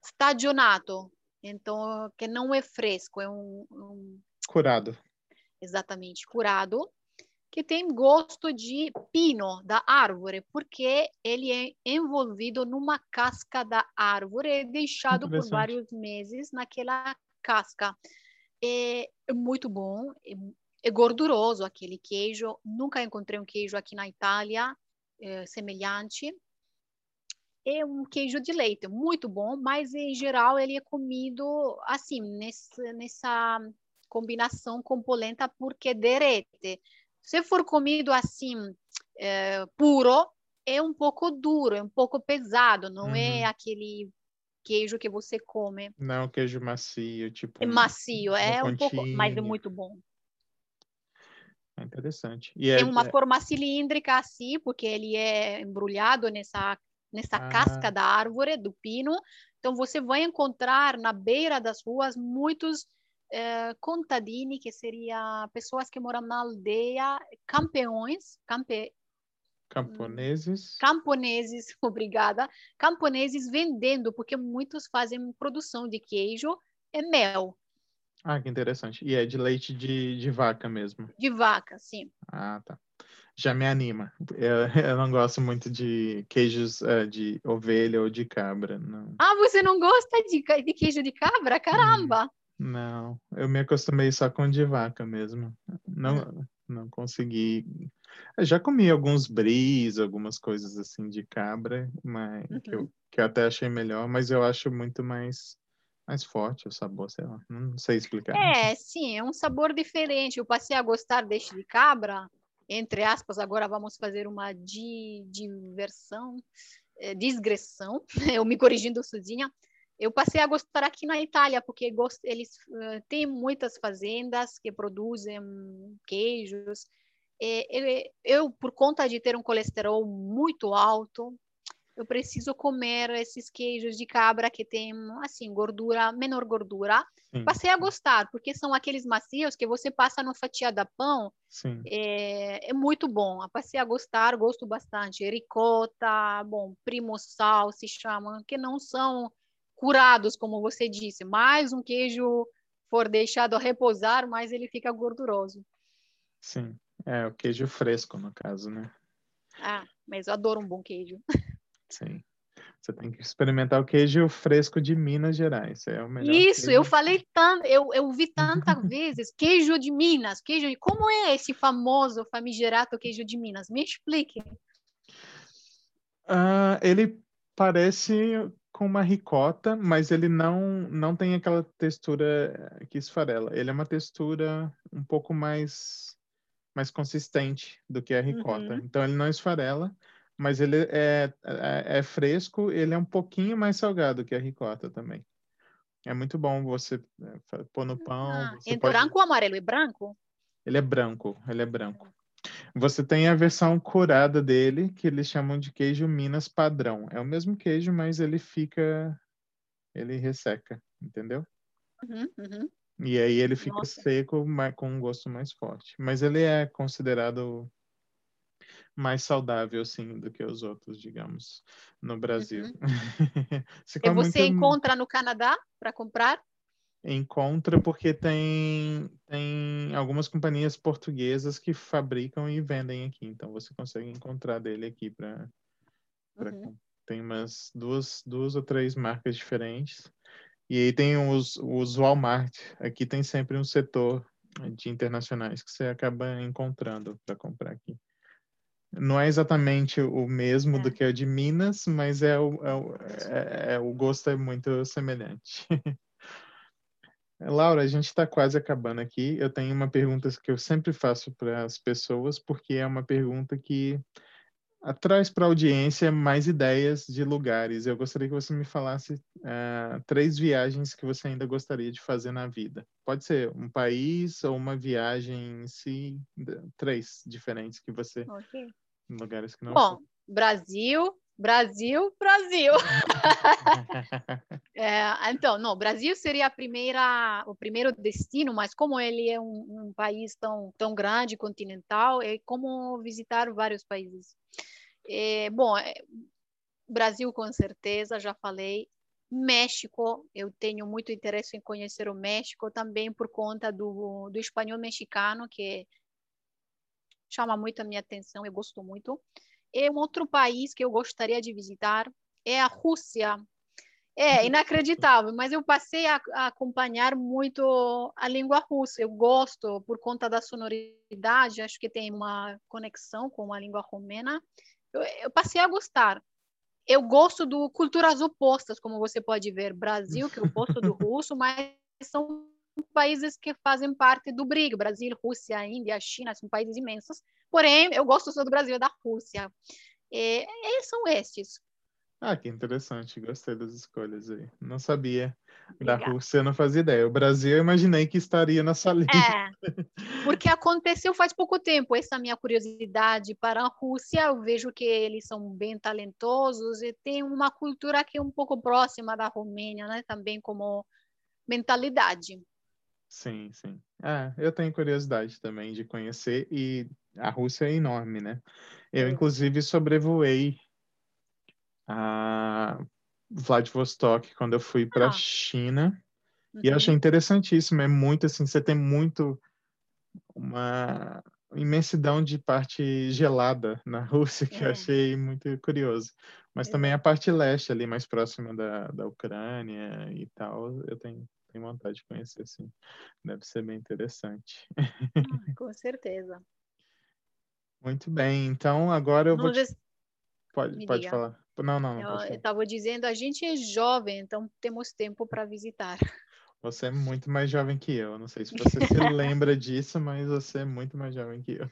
stagionato, então que não é fresco, é um, um Curado. exatamente curado, que tem gosto de pino da árvore, porque ele é envolvido numa casca da árvore e deixado por vários meses naquela casca. É, é muito bom, é, é gorduroso aquele queijo. Nunca encontrei um queijo aqui na Itália é, semelhante. É um queijo de leite, muito bom, mas em geral ele é comido assim, nessa, nessa combinação com polenta, porque derrete. Se for comido assim, é, puro, é um pouco duro, é um pouco pesado, não é Uhum. aquele queijo que você come. Não, queijo macio, tipo. É um- macio, é um pouco, mas é muito bom. É interessante. E é, Tem uma é- forma cilíndrica assim, porque ele é embrulhado nessa nessa Ah. casca da árvore do pino. Então você vai encontrar na beira das ruas muitos eh, contadini, que seria pessoas que moram na aldeia, campeões, campe, Camponeses. Camponeses, obrigada. Camponeses vendendo, porque muitos fazem produção de queijo e mel. Ah, que interessante. E é de leite de, de vaca mesmo? De vaca, sim. Ah, tá. Já me anima. Eu, eu não gosto muito de queijos uh, de ovelha ou de cabra. Não. Ah, você não gosta de, de queijo de cabra? Caramba! Hum, não, eu me acostumei só com de vaca mesmo. Não, ah. não consegui. Eu já comi alguns bris, algumas coisas assim de cabra, mas uhum. que, eu, que eu até achei melhor, mas eu acho muito mais mais forte o sabor, sei lá, não sei explicar. É, sim, é um sabor diferente. Eu passei a gostar deste de cabra, entre aspas, agora vamos fazer uma di, diversão, é, digressão, eu me corrigindo sozinha. Eu passei a gostar aqui na Itália, porque gost... eles uh, têm muitas fazendas que produzem queijos. É, eu, por conta de ter um colesterol muito alto, eu preciso comer esses queijos de cabra que tem, assim, gordura, menor gordura. Sim. Passei a gostar, porque são aqueles macios que você passa no fatiada pão. É, é muito bom. Passei a gostar, gosto bastante. Ricota, bom, primo sal se chama, que não são curados, como você disse. Mais um queijo for deixado repousar, mais ele fica gorduroso. Sim, é o queijo fresco, no caso, né? Ah, mas eu adoro um bom queijo. Sim. Você tem que experimentar o queijo fresco de Minas Gerais. É o melhor. Isso, queijo. eu falei tanto, eu, eu vi tantas vezes queijo de Minas, queijo de... Como é esse famoso famigerado queijo de Minas? Me explique. Uh, ele parece com uma ricota, mas ele não não tem aquela textura que esfarela. Ele é uma textura um pouco mais mais consistente do que a ricota. Uhum. Então ele não esfarela, mas ele é, é, é, fresco, ele é um pouquinho mais salgado que a ricota também. É muito bom você é, pôr no pão. Ah, em pode... branco amarelo? É branco? Ele é branco, ele é branco. Você tem a versão curada dele, que eles chamam de queijo Minas padrão. É o mesmo queijo, mas ele fica. Ele resseca, entendeu? Uhum, uhum. E aí ele fica Nossa. seco, com um gosto mais forte. Mas ele é considerado mais saudável, assim, do que os outros, digamos, no Brasil. Uhum. você e você muito... encontra no Canadá para comprar? Encontra porque tem, tem algumas companhias portuguesas que fabricam e vendem aqui, então você consegue encontrar dele aqui para uhum. tem umas duas, duas ou três marcas diferentes. E aí tem os, os Walmart. Aqui tem sempre um setor de internacionais que você acaba encontrando para comprar aqui. Não é exatamente o mesmo é. do que o de Minas, mas é o, é o, é, é, o gosto é muito semelhante. Laura, a gente está quase acabando aqui. Eu tenho uma pergunta que eu sempre faço para as pessoas, porque é uma pergunta que traz para a audiência mais ideias de lugares. Eu gostaria que você me falasse uh, três viagens que você ainda gostaria de fazer na vida. Pode ser um país ou uma viagem em si, três diferentes que você okay. Lugares que não Bom. Brasil, Brasil, Brasil. é, então, não, Brasil seria a primeira, o primeiro destino, mas como ele é um, um, país tão, tão grande, continental, é como visitar vários países. É, bom, é, Brasil com certeza, já falei. México, eu tenho muito interesse em conhecer o México também por conta do, do espanhol mexicano, que chama muito a minha atenção, eu gosto muito. E um outro país que eu gostaria de visitar é a Rússia. É inacreditável, mas eu passei a, a acompanhar muito a língua russa. Eu gosto por conta da sonoridade, acho que tem uma conexão com a língua romena. Eu, eu passei a gostar eu gosto do culturas opostas, como você pode ver, Brasil, que é o oposto do russo, mas são países que fazem parte do BRIC, Brasil, Rússia, Índia, China, são países imensos. Porém, eu gosto só do Brasil e da Rússia. E, e são estes. Ah, que interessante. Gostei das escolhas aí. Não sabia. Da Rússia eu não fazia ideia. O Brasil eu imaginei que estaria nessa lista. É, porque aconteceu faz pouco tempo. Essa minha curiosidade para a Rússia, eu vejo que eles são bem talentosos e tem uma cultura que é um pouco próxima da Romênia, né? Também como mentalidade. Sim, sim. Ah, eu tenho curiosidade também de conhecer e a Rússia é enorme, né? Eu, inclusive, sobrevoei a Vladivostok quando eu fui para a ah. China. Uhum. E eu achei interessantíssimo. É muito assim, você tem muito uma imensidão de parte gelada na Rússia que é. eu achei muito curioso. Mas é. também a parte leste ali, mais próxima da, da Ucrânia e tal, eu tenho, tenho vontade de conhecer, sim. Deve ser bem interessante. Ah, com certeza. Muito bem, então agora eu vou. Te... Pode, pode falar. Não, não, não. Eu estava dizendo, a gente é jovem, então temos tempo para visitar. Você é muito mais jovem que eu. Não sei se você se lembra disso, mas você é muito mais jovem que eu.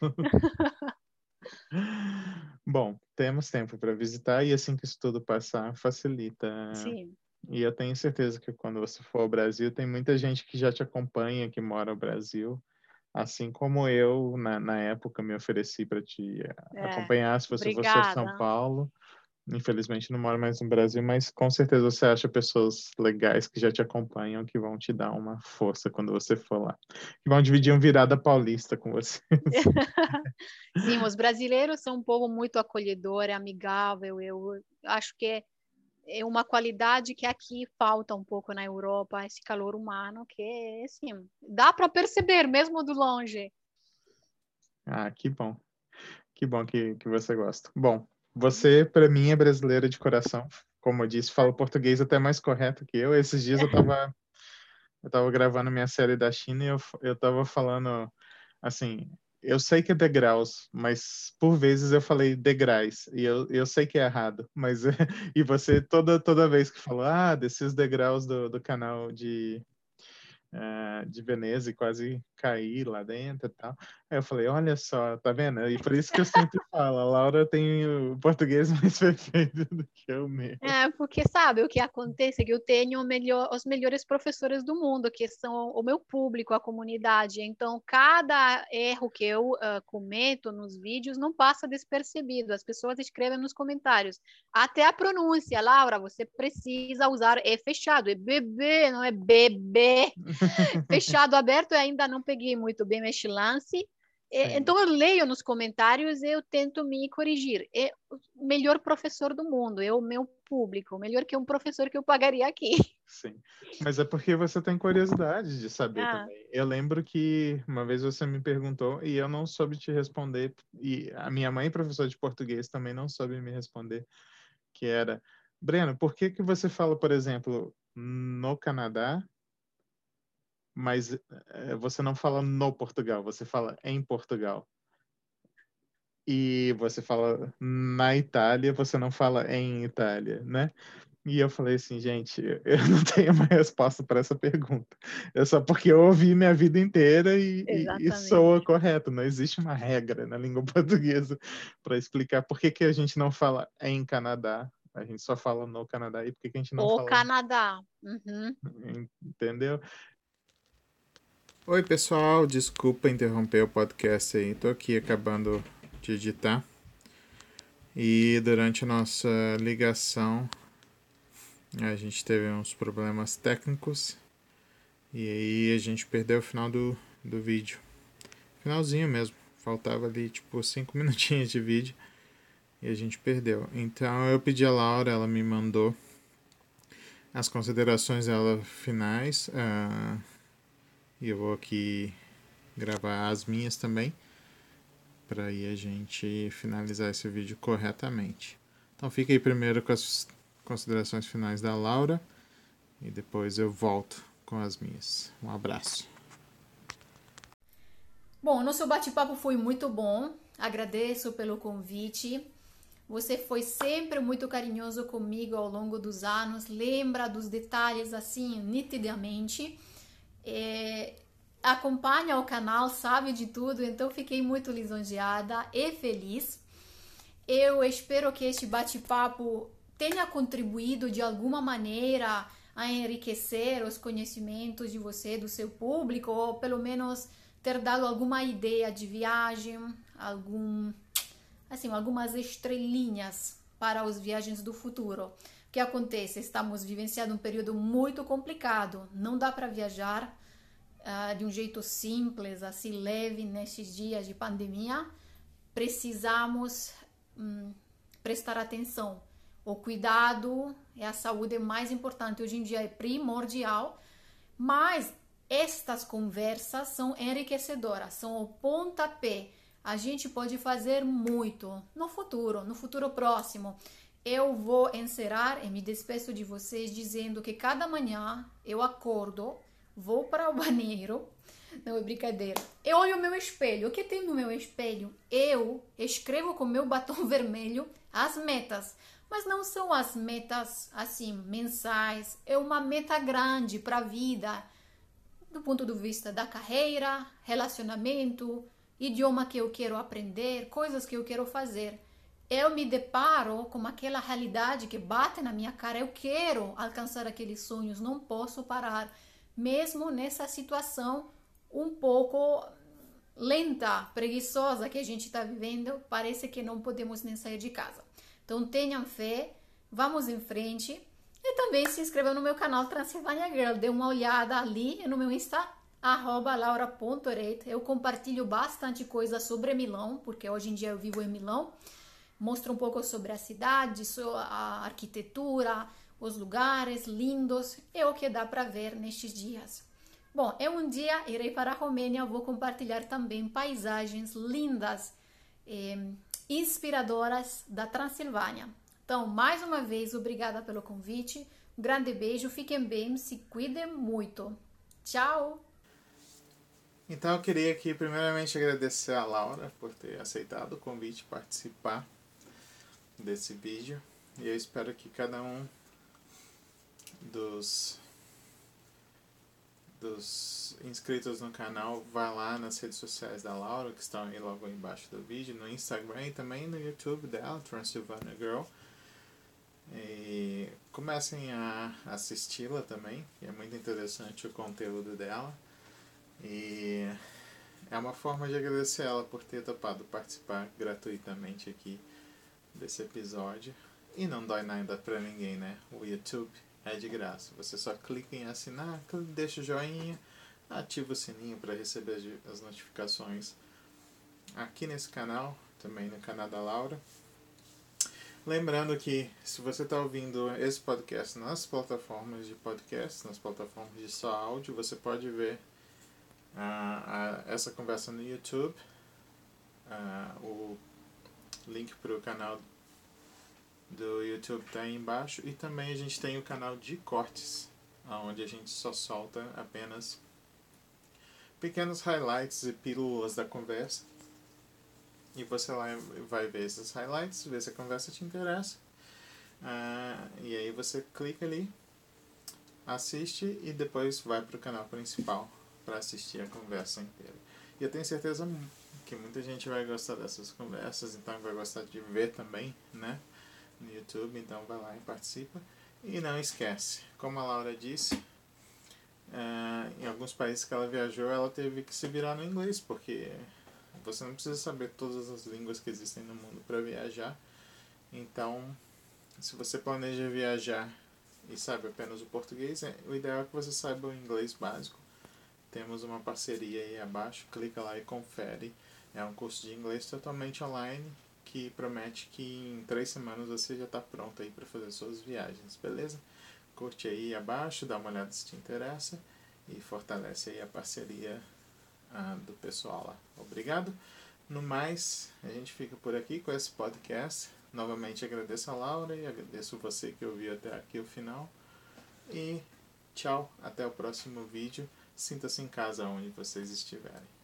Bom, temos tempo para visitar e assim que isso tudo passar, facilita. Sim. E eu tenho certeza que quando você for ao Brasil, tem muita gente que já te acompanha, que mora no Brasil. Assim como eu, na, na época, me ofereci para te é, acompanhar se você obrigada. fosse a São Paulo. Infelizmente não moro mais no Brasil, mas com certeza você acha pessoas legais que já te acompanham, que vão te dar uma força quando você for lá. Que vão dividir um virada paulista com você. Sim, os brasileiros são um povo muito acolhedor, é amigável. Eu acho que é uma qualidade que aqui falta um pouco na Europa, esse calor humano que, assim, dá para perceber mesmo do longe. Ah, que bom. Que bom que, que você gosta. Bom, você, para mim, é brasileira de coração. Como eu disse, fala português até mais correto que eu. Esses dias eu estava eu tava gravando minha série da China e eu, eu tava falando, assim, eu sei que é degraus, mas por vezes eu falei degraus e eu, eu sei que é errado, mas e você toda toda vez que falou ah desses degraus do, do canal de uh, de Veneza e quase cair lá dentro e tal. Aí eu falei, olha só, tá vendo? E por isso que eu sempre falo, a Laura tem o português mais perfeito do que eu mesmo. É, porque sabe o que acontece? Que eu tenho melhor, os melhores professores do mundo, que são o meu público, a comunidade. Então, cada erro que eu uh, cometo nos vídeos não passa despercebido. As pessoas escrevem nos comentários. Até a pronúncia, Laura, você precisa usar é fechado, é bebê, não é bebê. fechado, aberto, eu ainda não peguei muito bem este lance. É, então eu leio nos comentários e eu tento me corrigir. É o melhor professor do mundo, é o meu público, melhor que um professor que eu pagaria aqui. Sim, mas é porque você tem curiosidade de saber ah. também. Eu lembro que uma vez você me perguntou e eu não soube te responder, e a minha mãe, professora de português, também não soube me responder, que era, Breno, por que que você fala, por exemplo, no Canadá mas é, você não fala no Portugal, você fala em Portugal. E você fala na Itália, você não fala em Itália, né? E eu falei assim, gente, eu não tenho uma resposta para essa pergunta. É só porque eu ouvi minha vida inteira e, e, soa correto. Não existe uma regra na língua portuguesa para explicar por que, que a gente não fala em Canadá, a gente só fala no Canadá e por que, que a gente não o fala... O Canadá. Uhum. Entendeu? Oi, pessoal. Desculpa interromper o podcast aí. Tô aqui acabando de editar. E durante a nossa ligação, a gente teve uns problemas técnicos. E aí a gente perdeu o final do, do vídeo. Finalzinho mesmo. Faltava ali tipo 5 minutinhos de vídeo. E a gente perdeu. Então eu pedi a Laura, ela me mandou as considerações dela finais. Uh, e eu vou aqui gravar as minhas também, para aí a gente finalizar esse vídeo corretamente. Então fica aí primeiro com as considerações finais da Laura e depois eu volto com as minhas. Um abraço. Bom, nosso bate-papo foi muito bom. Agradeço pelo convite. Você foi sempre muito carinhoso comigo ao longo dos anos, lembra dos detalhes assim nitidamente é, acompanha o canal, sabe de tudo, então fiquei muito lisonjeada e feliz. Eu espero que este bate-papo tenha contribuído de alguma maneira a enriquecer os conhecimentos de você, do seu público, ou pelo menos ter dado alguma ideia de viagem, algum assim, algumas estrelinhas para as viagens do futuro. Que acontece? Estamos vivenciando um período muito complicado, não dá para viajar uh, de um jeito simples, assim, leve nestes dias de pandemia, precisamos hum, prestar atenção. O cuidado e a saúde é mais importante hoje em dia, é primordial, mas estas conversas são enriquecedoras, são o pontapé. A gente pode fazer muito no futuro, no futuro próximo. Eu vou encerrar e me despeço de vocês dizendo que cada manhã eu acordo, vou para o banheiro, não é brincadeira. Eu olho o meu espelho. O que tem no meu espelho? Eu escrevo com meu batom vermelho as metas. Mas não são as metas assim mensais, é uma meta grande para a vida, do ponto de vista da carreira, relacionamento, idioma que eu quero aprender, coisas que eu quero fazer. Eu me deparo com aquela realidade que bate na minha cara. Eu quero alcançar aqueles sonhos, não posso parar, mesmo nessa situação um pouco lenta, preguiçosa que a gente está vivendo, parece que não podemos nem sair de casa. Então tenham fé, vamos em frente. E também se inscreva no meu canal Transilvânia Girl, dê uma olhada ali no meu Insta, arroba laura.reit. Eu compartilho bastante coisa sobre Milão, porque hoje em dia eu vivo em Milão. Mostro um pouco sobre a cidade, a arquitetura, os lugares lindos, é o que dá para ver nestes dias. Bom, eu um dia irei para a Romênia, vou compartilhar também paisagens lindas, eh, inspiradoras da Transilvânia. Então, mais uma vez, obrigada pelo convite. Um grande beijo, fiquem bem, se cuidem muito. Tchau! Então, eu queria aqui, primeiramente, agradecer a Laura por ter aceitado o convite participar desse vídeo. E eu espero que cada um dos dos inscritos no canal, vá lá nas redes sociais da Laura, que estão aí logo embaixo do vídeo, no Instagram e também no YouTube dela, Transylvania Girl. E comecem a assisti-la também, é muito interessante o conteúdo dela. E é uma forma de agradecer ela por ter topado participar gratuitamente aqui desse episódio. E não dói nada pra ninguém, né? O YouTube é de graça. Você só clica em assinar, deixa o joinha, ativa o sininho para receber as notificações aqui nesse canal, também no canal da Laura. Lembrando que se você está ouvindo esse podcast nas plataformas de podcast, nas plataformas de só áudio, você pode ver uh, essa conversa no YouTube. Uh, o link para o canal do YouTube está aí embaixo. E também a gente tem o canal de cortes, onde a gente só solta apenas pequenos highlights e pílulas da conversa. E você lá vai ver esses highlights, ver se a conversa te interessa. Ah, e aí você clica ali, assiste e depois vai para o canal principal para assistir a conversa inteira. E eu tenho certeza que muita gente vai gostar dessas conversas, então vai gostar de ver também, né? no YouTube, então vai lá e participa. E não esquece, como a Laura disse, uh, em alguns países que ela viajou, ela teve que se virar no inglês, porque você não precisa saber todas as línguas que existem no mundo para viajar. Então, se você planeja viajar e sabe apenas o português, é, o ideal é que você saiba o inglês básico. Temos uma parceria aí abaixo, clica lá e confere. É um curso de inglês totalmente online que promete que em três semanas você já está pronto aí para fazer suas viagens, beleza? Curte aí abaixo, dá uma olhada se te interessa e fortalece aí a parceria ah, do pessoal lá. Obrigado. No mais, a gente fica por aqui com esse podcast. Novamente agradeço a Laura e agradeço você que ouviu até aqui o final. E tchau, até o próximo vídeo. Sinta-se em casa onde vocês estiverem.